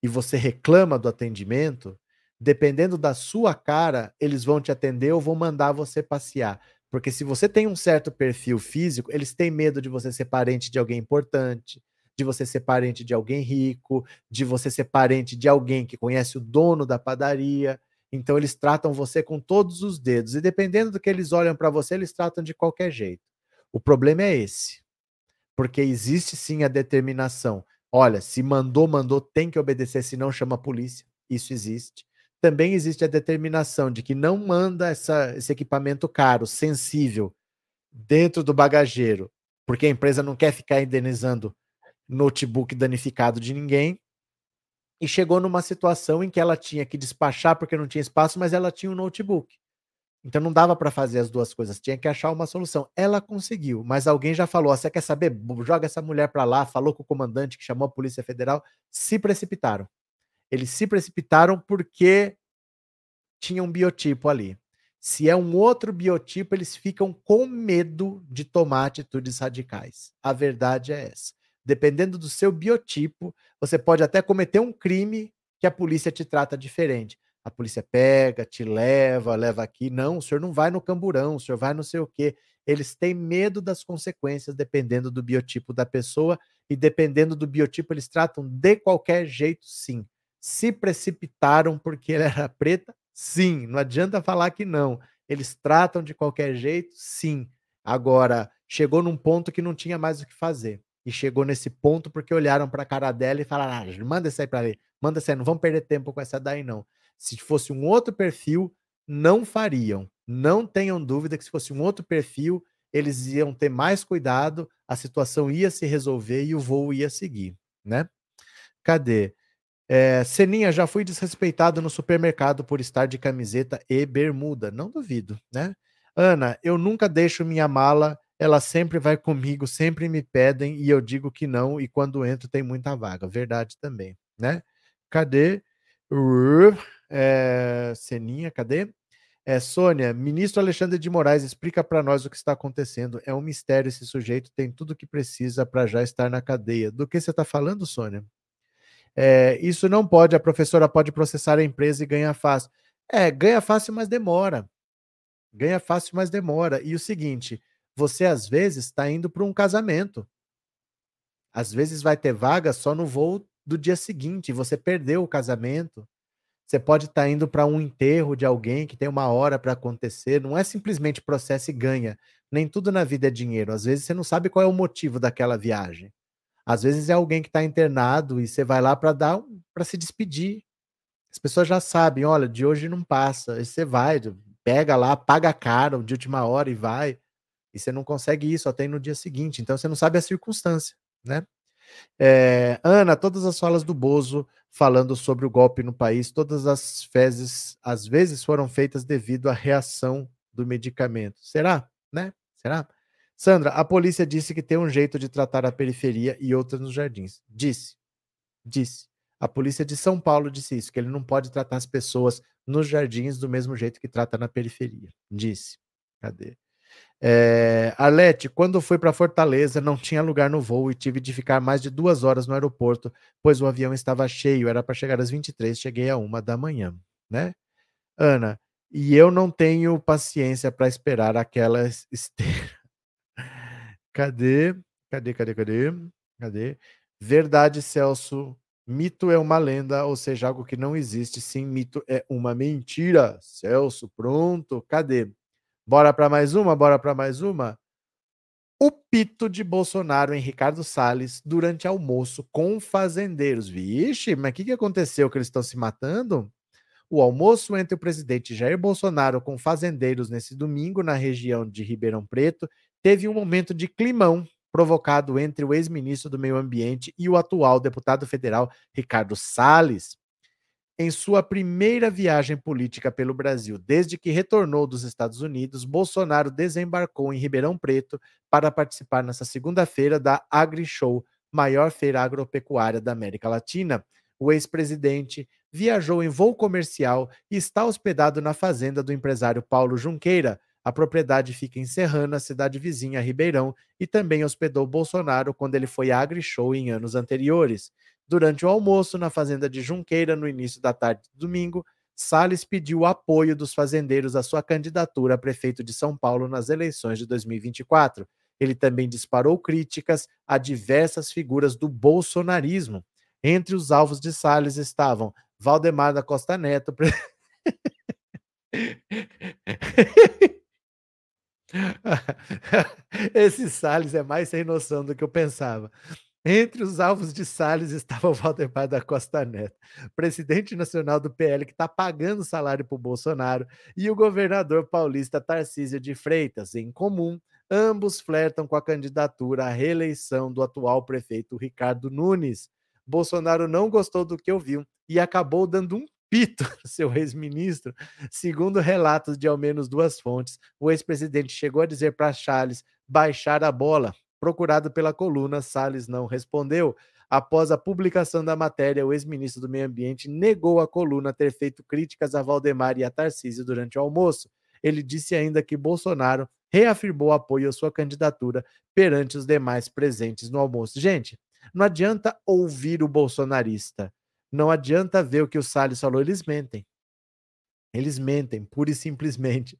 e você reclama do atendimento, dependendo da sua cara, eles vão te atender ou vão mandar você passear. Porque se você tem um certo perfil físico, eles têm medo de você ser parente de alguém importante, de você ser parente de alguém rico, de você ser parente de alguém que conhece o dono da padaria. Então eles tratam você com todos os dedos e dependendo do que eles olham para você, eles tratam de qualquer jeito. O problema é esse. Porque existe sim a determinação. Olha, se mandou, mandou, tem que obedecer, senão chama a polícia. Isso existe. Também existe a determinação de que não manda essa, esse equipamento caro, sensível, dentro do bagageiro, porque a empresa não quer ficar indenizando notebook danificado de ninguém e chegou numa situação em que ela tinha que despachar porque não tinha espaço, mas ela tinha um notebook. Então não dava para fazer as duas coisas, tinha que achar uma solução. Ela conseguiu, mas alguém já falou: você quer saber? Joga essa mulher para lá, falou com o comandante que chamou a Polícia Federal, se precipitaram. Eles se precipitaram porque tinha um biotipo ali. Se é um outro biotipo, eles ficam com medo de tomar atitudes radicais. A verdade é essa dependendo do seu biotipo, você pode até cometer um crime que a polícia te trata diferente. A polícia pega, te leva, leva aqui. Não, o senhor não vai no camburão, o senhor vai não sei o quê. Eles têm medo das consequências dependendo do biotipo da pessoa e dependendo do biotipo, eles tratam de qualquer jeito, sim. Se precipitaram porque ela era preta? Sim. Não adianta falar que não. Eles tratam de qualquer jeito? Sim. Agora, chegou num ponto que não tinha mais o que fazer e chegou nesse ponto porque olharam para a cara dela e falaram: ah, manda isso aí para ver, manda isso aí, não vamos perder tempo com essa daí, não. Se fosse um outro perfil, não fariam. Não tenham dúvida que se fosse um outro perfil, eles iam ter mais cuidado, a situação ia se resolver e o voo ia seguir, né? Cadê? É, Seninha, já fui desrespeitado no supermercado por estar de camiseta e bermuda. Não duvido, né? Ana, eu nunca deixo minha mala ela sempre vai comigo, sempre me pedem e eu digo que não, e quando entro tem muita vaga. Verdade também, né? Cadê? É, Seninha, cadê? É, Sônia, ministro Alexandre de Moraes, explica para nós o que está acontecendo. É um mistério esse sujeito, tem tudo o que precisa para já estar na cadeia. Do que você está falando, Sônia? É, isso não pode, a professora pode processar a empresa e ganhar fácil. É, ganha fácil, mas demora. Ganha fácil, mas demora. E o seguinte, você às vezes está indo para um casamento. Às vezes vai ter vaga só no voo do dia seguinte, você perdeu o casamento. Você pode estar tá indo para um enterro de alguém que tem uma hora para acontecer. Não é simplesmente processo e ganha. Nem tudo na vida é dinheiro. Às vezes você não sabe qual é o motivo daquela viagem. Às vezes é alguém que está internado e você vai lá para dar para se despedir. As pessoas já sabem, olha, de hoje não passa. Aí você vai, pega lá, paga caro de última hora e vai. E você não consegue só tem no dia seguinte. Então você não sabe a circunstância, né? É, Ana, todas as falas do Bozo falando sobre o golpe no país, todas as fezes, às vezes, foram feitas devido à reação do medicamento. Será? Né? Será? Sandra, a polícia disse que tem um jeito de tratar a periferia e outras nos jardins. Disse. Disse. A polícia de São Paulo disse isso, que ele não pode tratar as pessoas nos jardins do mesmo jeito que trata na periferia. Disse. Cadê? É, Arlete, quando fui para Fortaleza, não tinha lugar no voo e tive de ficar mais de duas horas no aeroporto, pois o avião estava cheio, era para chegar às 23, cheguei a uma da manhã, né? Ana, e eu não tenho paciência para esperar aquela esteira. Cadê? Cadê, cadê, cadê? Cadê? Verdade, Celso. Mito é uma lenda, ou seja, algo que não existe. Sim, mito é uma mentira. Celso, pronto. Cadê? Bora para mais uma? Bora para mais uma? O pito de Bolsonaro em Ricardo Salles durante almoço com fazendeiros. Vixe, mas o que, que aconteceu que eles estão se matando? O almoço entre o presidente Jair Bolsonaro com fazendeiros nesse domingo na região de Ribeirão Preto teve um momento de climão provocado entre o ex-ministro do Meio Ambiente e o atual deputado federal Ricardo Salles. Em sua primeira viagem política pelo Brasil desde que retornou dos Estados Unidos, Bolsonaro desembarcou em Ribeirão Preto para participar nesta segunda-feira da AgriShow, maior feira agropecuária da América Latina. O ex-presidente viajou em voo comercial e está hospedado na fazenda do empresário Paulo Junqueira. A propriedade fica em Serrana, cidade vizinha Ribeirão, e também hospedou Bolsonaro quando ele foi à AgriShow em anos anteriores. Durante o almoço na fazenda de Junqueira, no início da tarde de domingo, Salles pediu o apoio dos fazendeiros à sua candidatura a prefeito de São Paulo nas eleições de 2024. Ele também disparou críticas a diversas figuras do bolsonarismo. Entre os alvos de Salles estavam Valdemar da Costa Neto. Esse Salles é mais sem noção do que eu pensava. Entre os alvos de Salles estava o Valdemar da Costa Neto, presidente nacional do PL, que está pagando salário para o Bolsonaro, e o governador paulista Tarcísio de Freitas. Em comum, ambos flertam com a candidatura à reeleição do atual prefeito Ricardo Nunes. Bolsonaro não gostou do que ouviu e acabou dando um pito seu ex-ministro. Segundo relatos de ao menos duas fontes, o ex-presidente chegou a dizer para Charles baixar a bola, Procurado pela coluna, Salles não respondeu. Após a publicação da matéria, o ex-ministro do Meio Ambiente negou a coluna ter feito críticas a Valdemar e a Tarcísio durante o almoço. Ele disse ainda que Bolsonaro reafirmou apoio à sua candidatura perante os demais presentes no almoço. Gente, não adianta ouvir o bolsonarista. Não adianta ver o que o Salles falou, eles mentem. Eles mentem, pura e simplesmente.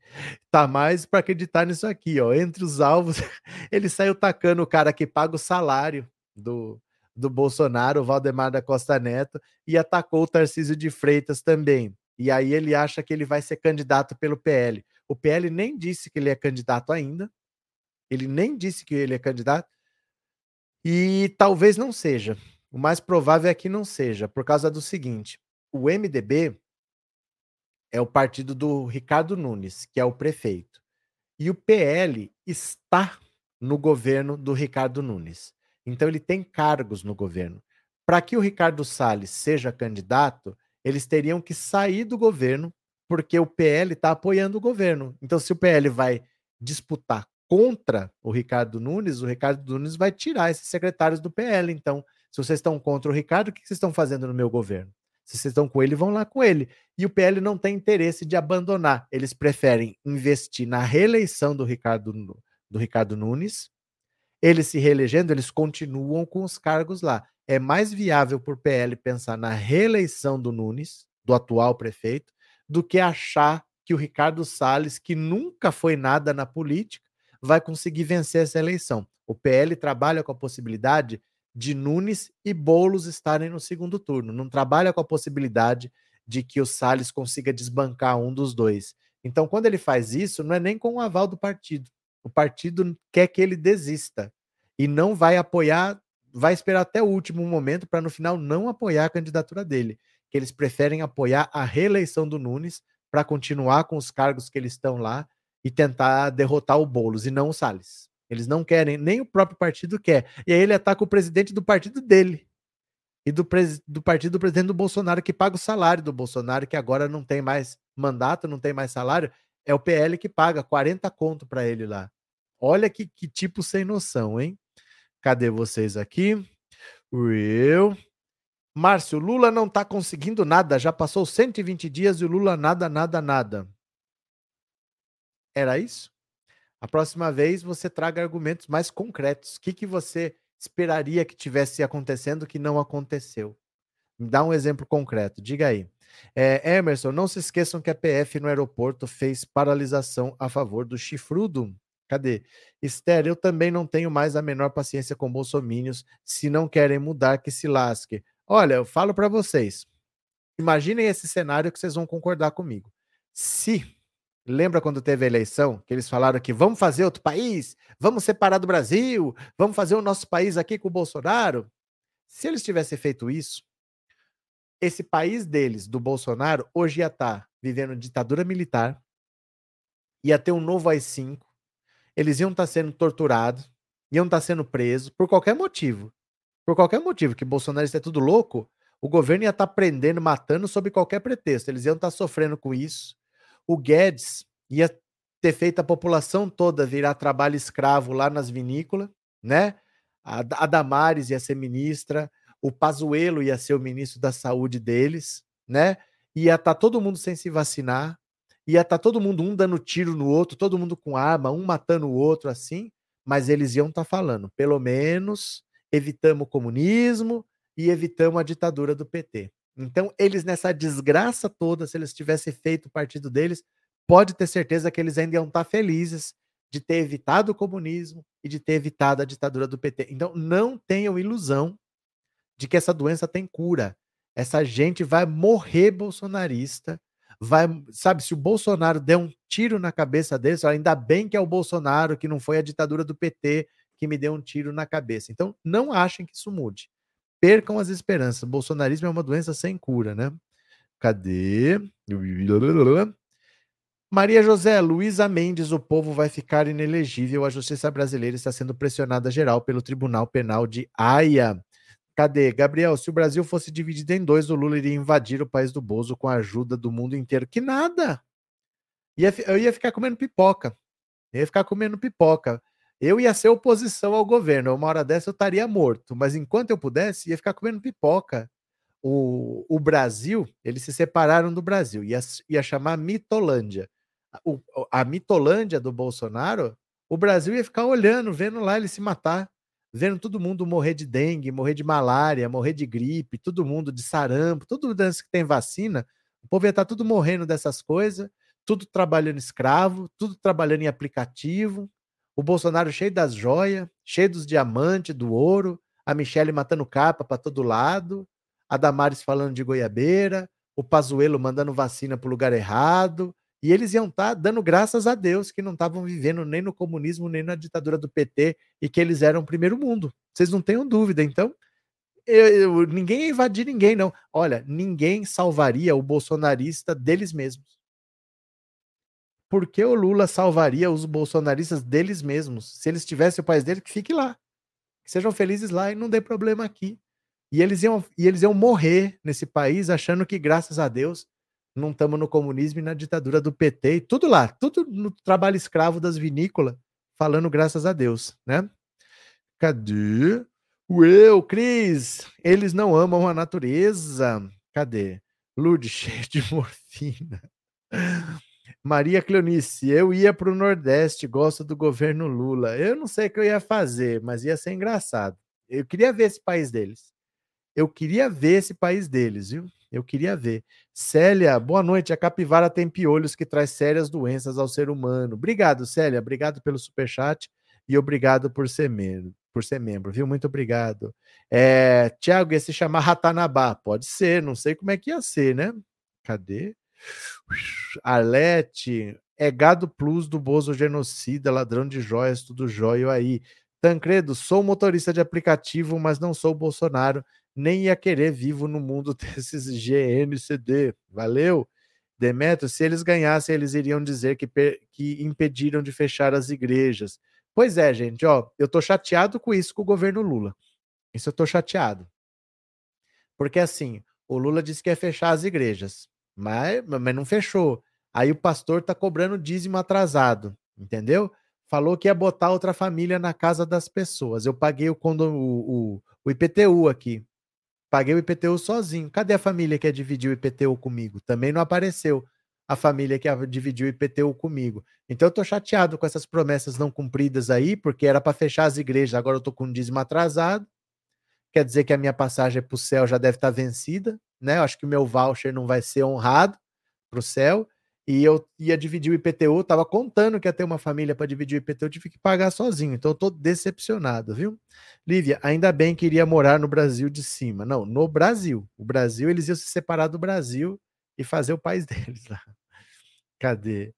Tá mais para acreditar nisso aqui, ó. Entre os alvos, ele saiu tacando o cara que paga o salário do, do Bolsonaro, o Valdemar da Costa Neto, e atacou o Tarcísio de Freitas também. E aí ele acha que ele vai ser candidato pelo PL. O PL nem disse que ele é candidato ainda. Ele nem disse que ele é candidato. E talvez não seja. O mais provável é que não seja, por causa do seguinte: o MDB é o partido do Ricardo Nunes, que é o prefeito. E o PL está no governo do Ricardo Nunes. Então ele tem cargos no governo. Para que o Ricardo Salles seja candidato, eles teriam que sair do governo, porque o PL está apoiando o governo. Então, se o PL vai disputar contra o Ricardo Nunes, o Ricardo Nunes vai tirar esses secretários do PL. Então, se vocês estão contra o Ricardo, o que vocês estão fazendo no meu governo? Se vocês estão com ele, vão lá com ele. E o PL não tem interesse de abandonar. Eles preferem investir na reeleição do Ricardo, do Ricardo Nunes. Eles se reelegendo, eles continuam com os cargos lá. É mais viável para o PL pensar na reeleição do Nunes, do atual prefeito, do que achar que o Ricardo Salles, que nunca foi nada na política, vai conseguir vencer essa eleição. O PL trabalha com a possibilidade de Nunes e Bolos estarem no segundo turno. Não trabalha com a possibilidade de que o Salles consiga desbancar um dos dois. Então, quando ele faz isso, não é nem com o aval do partido. O partido quer que ele desista e não vai apoiar, vai esperar até o último momento para no final não apoiar a candidatura dele. Que eles preferem apoiar a reeleição do Nunes para continuar com os cargos que eles estão lá e tentar derrotar o Bolos e não o Salles. Eles não querem, nem o próprio partido quer. E aí ele ataca o presidente do partido dele. E do, do partido do presidente do Bolsonaro, que paga o salário do Bolsonaro, que agora não tem mais mandato, não tem mais salário. É o PL que paga 40 conto para ele lá. Olha que, que tipo sem noção, hein? Cadê vocês aqui? Eu. Márcio, Lula não está conseguindo nada. Já passou 120 dias e o Lula nada, nada, nada. Era isso? A próxima vez você traga argumentos mais concretos. O que, que você esperaria que tivesse acontecendo que não aconteceu? Me dá um exemplo concreto, diga aí. É, Emerson, não se esqueçam que a PF no aeroporto fez paralisação a favor do chifrudo. Cadê? Esther, eu também não tenho mais a menor paciência com bolsomínios. Se não querem mudar, que se lasque. Olha, eu falo para vocês. Imaginem esse cenário que vocês vão concordar comigo. Se lembra quando teve a eleição, que eles falaram que vamos fazer outro país, vamos separar do Brasil, vamos fazer o nosso país aqui com o Bolsonaro? Se eles tivessem feito isso, esse país deles, do Bolsonaro, hoje ia estar tá vivendo ditadura militar, ia ter um novo AI-5, eles iam estar tá sendo torturados, iam estar tá sendo presos por qualquer motivo. Por qualquer motivo, que Bolsonaro é tudo louco, o governo ia estar prendendo, matando sob qualquer pretexto. Eles iam estar sofrendo com isso. O Guedes ia ter feito a população toda virar trabalho escravo lá nas vinícolas, né? A, Damares ia ser ministra, o Pazuello ia ser o ministro da saúde deles, né? Ia estar tá todo mundo sem se vacinar, ia estar tá todo mundo um dando tiro no outro, todo mundo com arma, um matando o outro assim, mas eles iam estar tá falando, pelo menos evitamos o comunismo e evitamos a ditadura do PT. Então, eles nessa desgraça toda, se eles tivessem feito o partido deles, pode ter certeza que eles ainda iam estar felizes de ter evitado o comunismo e de ter evitado a ditadura do PT. Então, não tenham ilusão de que essa doença tem cura. Essa gente vai morrer bolsonarista vai, sabe, se o Bolsonaro der um tiro na cabeça deles, ainda bem que é o Bolsonaro, que não foi a ditadura do PT que me deu um tiro na cabeça. Então, não achem que isso mude. Percam as esperanças. Bolsonarismo é uma doença sem cura, né? Cadê? Maria José, Luísa Mendes, o povo vai ficar inelegível. A justiça brasileira está sendo pressionada geral pelo Tribunal Penal de Haia. Cadê? Gabriel, se o Brasil fosse dividido em dois, o Lula iria invadir o país do Bozo com a ajuda do mundo inteiro. Que nada! Eu ia ficar comendo pipoca. Eu ia ficar comendo pipoca. Eu ia ser oposição ao governo. Uma hora dessa eu estaria morto. Mas enquanto eu pudesse, ia ficar comendo pipoca. O, o Brasil, eles se separaram do Brasil. Ia, ia chamar Mitolândia. O, a Mitolândia do Bolsonaro, o Brasil ia ficar olhando, vendo lá ele se matar vendo todo mundo morrer de dengue, morrer de malária, morrer de gripe, todo mundo de sarampo, tudo que tem vacina, o povo ia estar tá tudo morrendo dessas coisas, tudo trabalhando escravo, tudo trabalhando em aplicativo, o Bolsonaro cheio das joias, cheio dos diamantes, do ouro, a Michelle matando capa para todo lado, a Damares falando de goiabeira, o Pazuello mandando vacina para o lugar errado, e eles iam estar tá dando graças a Deus que não estavam vivendo nem no comunismo, nem na ditadura do PT e que eles eram o primeiro mundo. Vocês não tenham dúvida. Então, eu, eu, ninguém ia invadir ninguém, não. Olha, ninguém salvaria o bolsonarista deles mesmos. Por que o Lula salvaria os bolsonaristas deles mesmos? Se eles tivessem o país dele, que fique lá. Que sejam felizes lá e não dê problema aqui. E eles iam, e eles iam morrer nesse país achando que, graças a Deus, não estamos no comunismo e na ditadura do PT, e tudo lá, tudo no trabalho escravo das vinícolas, falando graças a Deus, né? Cadê? Eu, Cris, eles não amam a natureza. Cadê? Lourdes, cheio de morfina. Maria Cleonice, eu ia para o Nordeste, gosto do governo Lula. Eu não sei o que eu ia fazer, mas ia ser engraçado. Eu queria ver esse país deles. Eu queria ver esse país deles, viu? Eu queria ver. Célia, boa noite. A capivara tem piolhos que traz sérias doenças ao ser humano. Obrigado, Célia. Obrigado pelo superchat e obrigado por ser membro, por ser membro, viu? Muito obrigado. É, Tiago, ia se chamar Ratanabá. Pode ser, não sei como é que ia ser, né? Cadê? Arlete, é gado plus do Bozo genocida, ladrão de joias, tudo jóio aí. Tancredo, sou motorista de aplicativo, mas não sou Bolsonaro nem ia querer vivo no mundo desses GNCD. Valeu? Demetrio, se eles ganhassem, eles iriam dizer que, que impediram de fechar as igrejas. Pois é, gente, ó, eu tô chateado com isso com o governo Lula. Isso eu tô chateado. Porque assim, o Lula disse que ia fechar as igrejas, mas, mas não fechou. Aí o pastor tá cobrando dízimo atrasado, entendeu? Falou que ia botar outra família na casa das pessoas. Eu paguei o, condom, o, o, o IPTU aqui. Paguei o IPTU sozinho. Cadê a família que ia dividir o IPTU comigo? Também não apareceu. a família que dividiu o IPTU comigo. Então eu tô chateado com essas promessas não cumpridas aí, porque era para fechar as igrejas, agora eu tô com dízimo atrasado. Quer dizer que a minha passagem para o céu já deve estar tá vencida, né? Eu acho que o meu voucher não vai ser honrado para o céu. E eu ia dividir o IPTU, tava contando que ia ter uma família para dividir o IPTU, tive que pagar sozinho. Então eu decepcionado, viu? Lívia, ainda bem que iria morar no Brasil de cima. Não, no Brasil. O Brasil, eles iam se separar do Brasil e fazer o país deles lá. Cadê?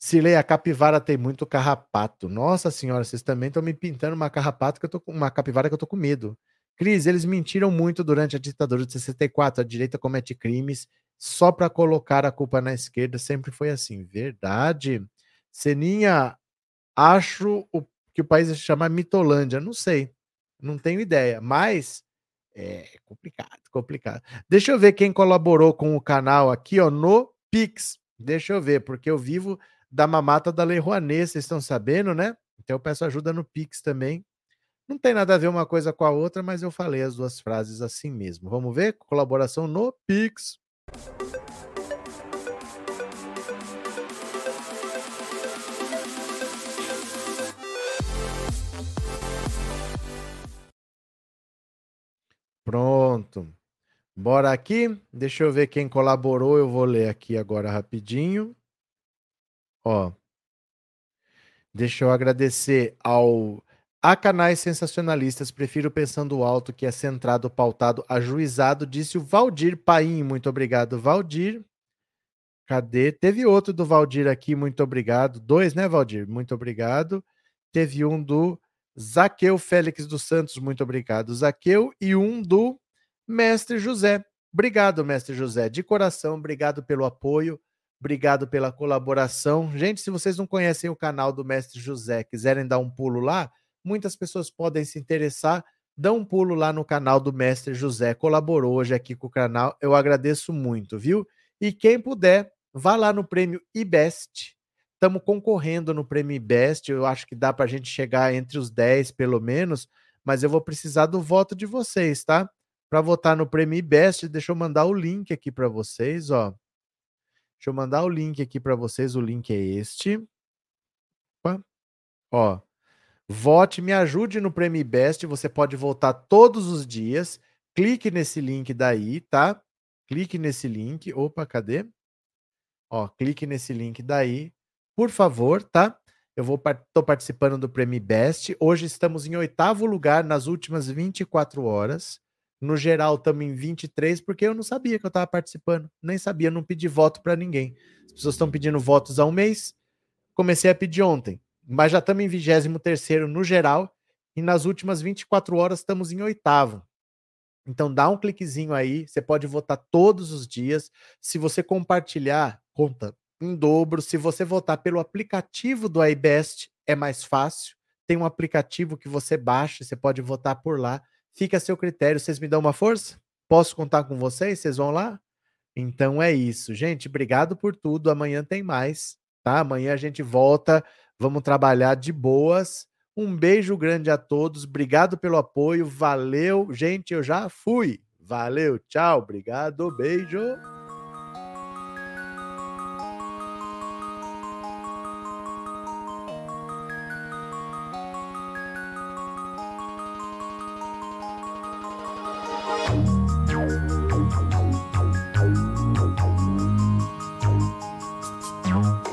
Silei, a capivara tem muito carrapato. Nossa senhora, vocês também estão me pintando uma carrapato que eu tô com uma capivara que eu tô com medo. Cris, eles mentiram muito durante a ditadura de 64. A direita comete crimes só para colocar a culpa na esquerda. Sempre foi assim. Verdade. Seninha, acho o, que o país se chama Mitolândia. Não sei. Não tenho ideia. Mas é complicado, complicado. Deixa eu ver quem colaborou com o canal aqui, ó, no Pix. Deixa eu ver, porque eu vivo da mamata da Lei Rouanet, vocês estão sabendo, né? Então eu peço ajuda no Pix também. Não tem nada a ver uma coisa com a outra, mas eu falei as duas frases assim mesmo. Vamos ver? Colaboração no Pix. Pronto. Bora aqui. Deixa eu ver quem colaborou. Eu vou ler aqui agora rapidinho. Ó. Deixa eu agradecer ao Há canais sensacionalistas, prefiro pensando alto, que é centrado, pautado, ajuizado, disse o Valdir Paim. Muito obrigado, Valdir. Cadê? Teve outro do Valdir aqui, muito obrigado. Dois, né, Valdir? Muito obrigado. Teve um do Zaqueu Félix dos Santos, muito obrigado, Zaqueu. E um do Mestre José. Obrigado, Mestre José. De coração, obrigado pelo apoio, obrigado pela colaboração. Gente, se vocês não conhecem o canal do Mestre José, quiserem dar um pulo lá, muitas pessoas podem se interessar. Dá um pulo lá no canal do Mestre José, colaborou hoje aqui com o canal, eu agradeço muito, viu? E quem puder, vá lá no prêmio IBEST. Estamos concorrendo no prêmio IBEST, eu acho que dá para a gente chegar entre os 10 pelo menos, mas eu vou precisar do voto de vocês, tá? Para votar no prêmio IBEST, deixa eu mandar o link aqui para vocês, ó. Deixa eu mandar o link aqui para vocês, o link é este. Opa. Ó, Vote, me ajude no Prêmio Best. Você pode votar todos os dias. Clique nesse link daí, tá? Clique nesse link. Opa, cadê? Ó, clique nesse link daí, por favor, tá? Eu vou tô participando do Prêmio Best. Hoje estamos em oitavo lugar nas últimas 24 horas. No geral, estamos em 23, porque eu não sabia que eu estava participando. Nem sabia, não pedi voto para ninguém. As pessoas estão pedindo votos há um mês. Comecei a pedir ontem mas já estamos em 23 no geral e nas últimas 24 horas estamos em oitavo. Então dá um cliquezinho aí, você pode votar todos os dias. Se você compartilhar, conta em dobro. Se você votar pelo aplicativo do iBest, é mais fácil. Tem um aplicativo que você baixa, você pode votar por lá. Fica a seu critério. Vocês me dão uma força? Posso contar com vocês? Vocês vão lá? Então é isso, gente. Obrigado por tudo. Amanhã tem mais, tá? Amanhã a gente volta Vamos trabalhar de boas. Um beijo grande a todos. Obrigado pelo apoio. Valeu, gente. Eu já fui. Valeu, tchau. Obrigado, beijo.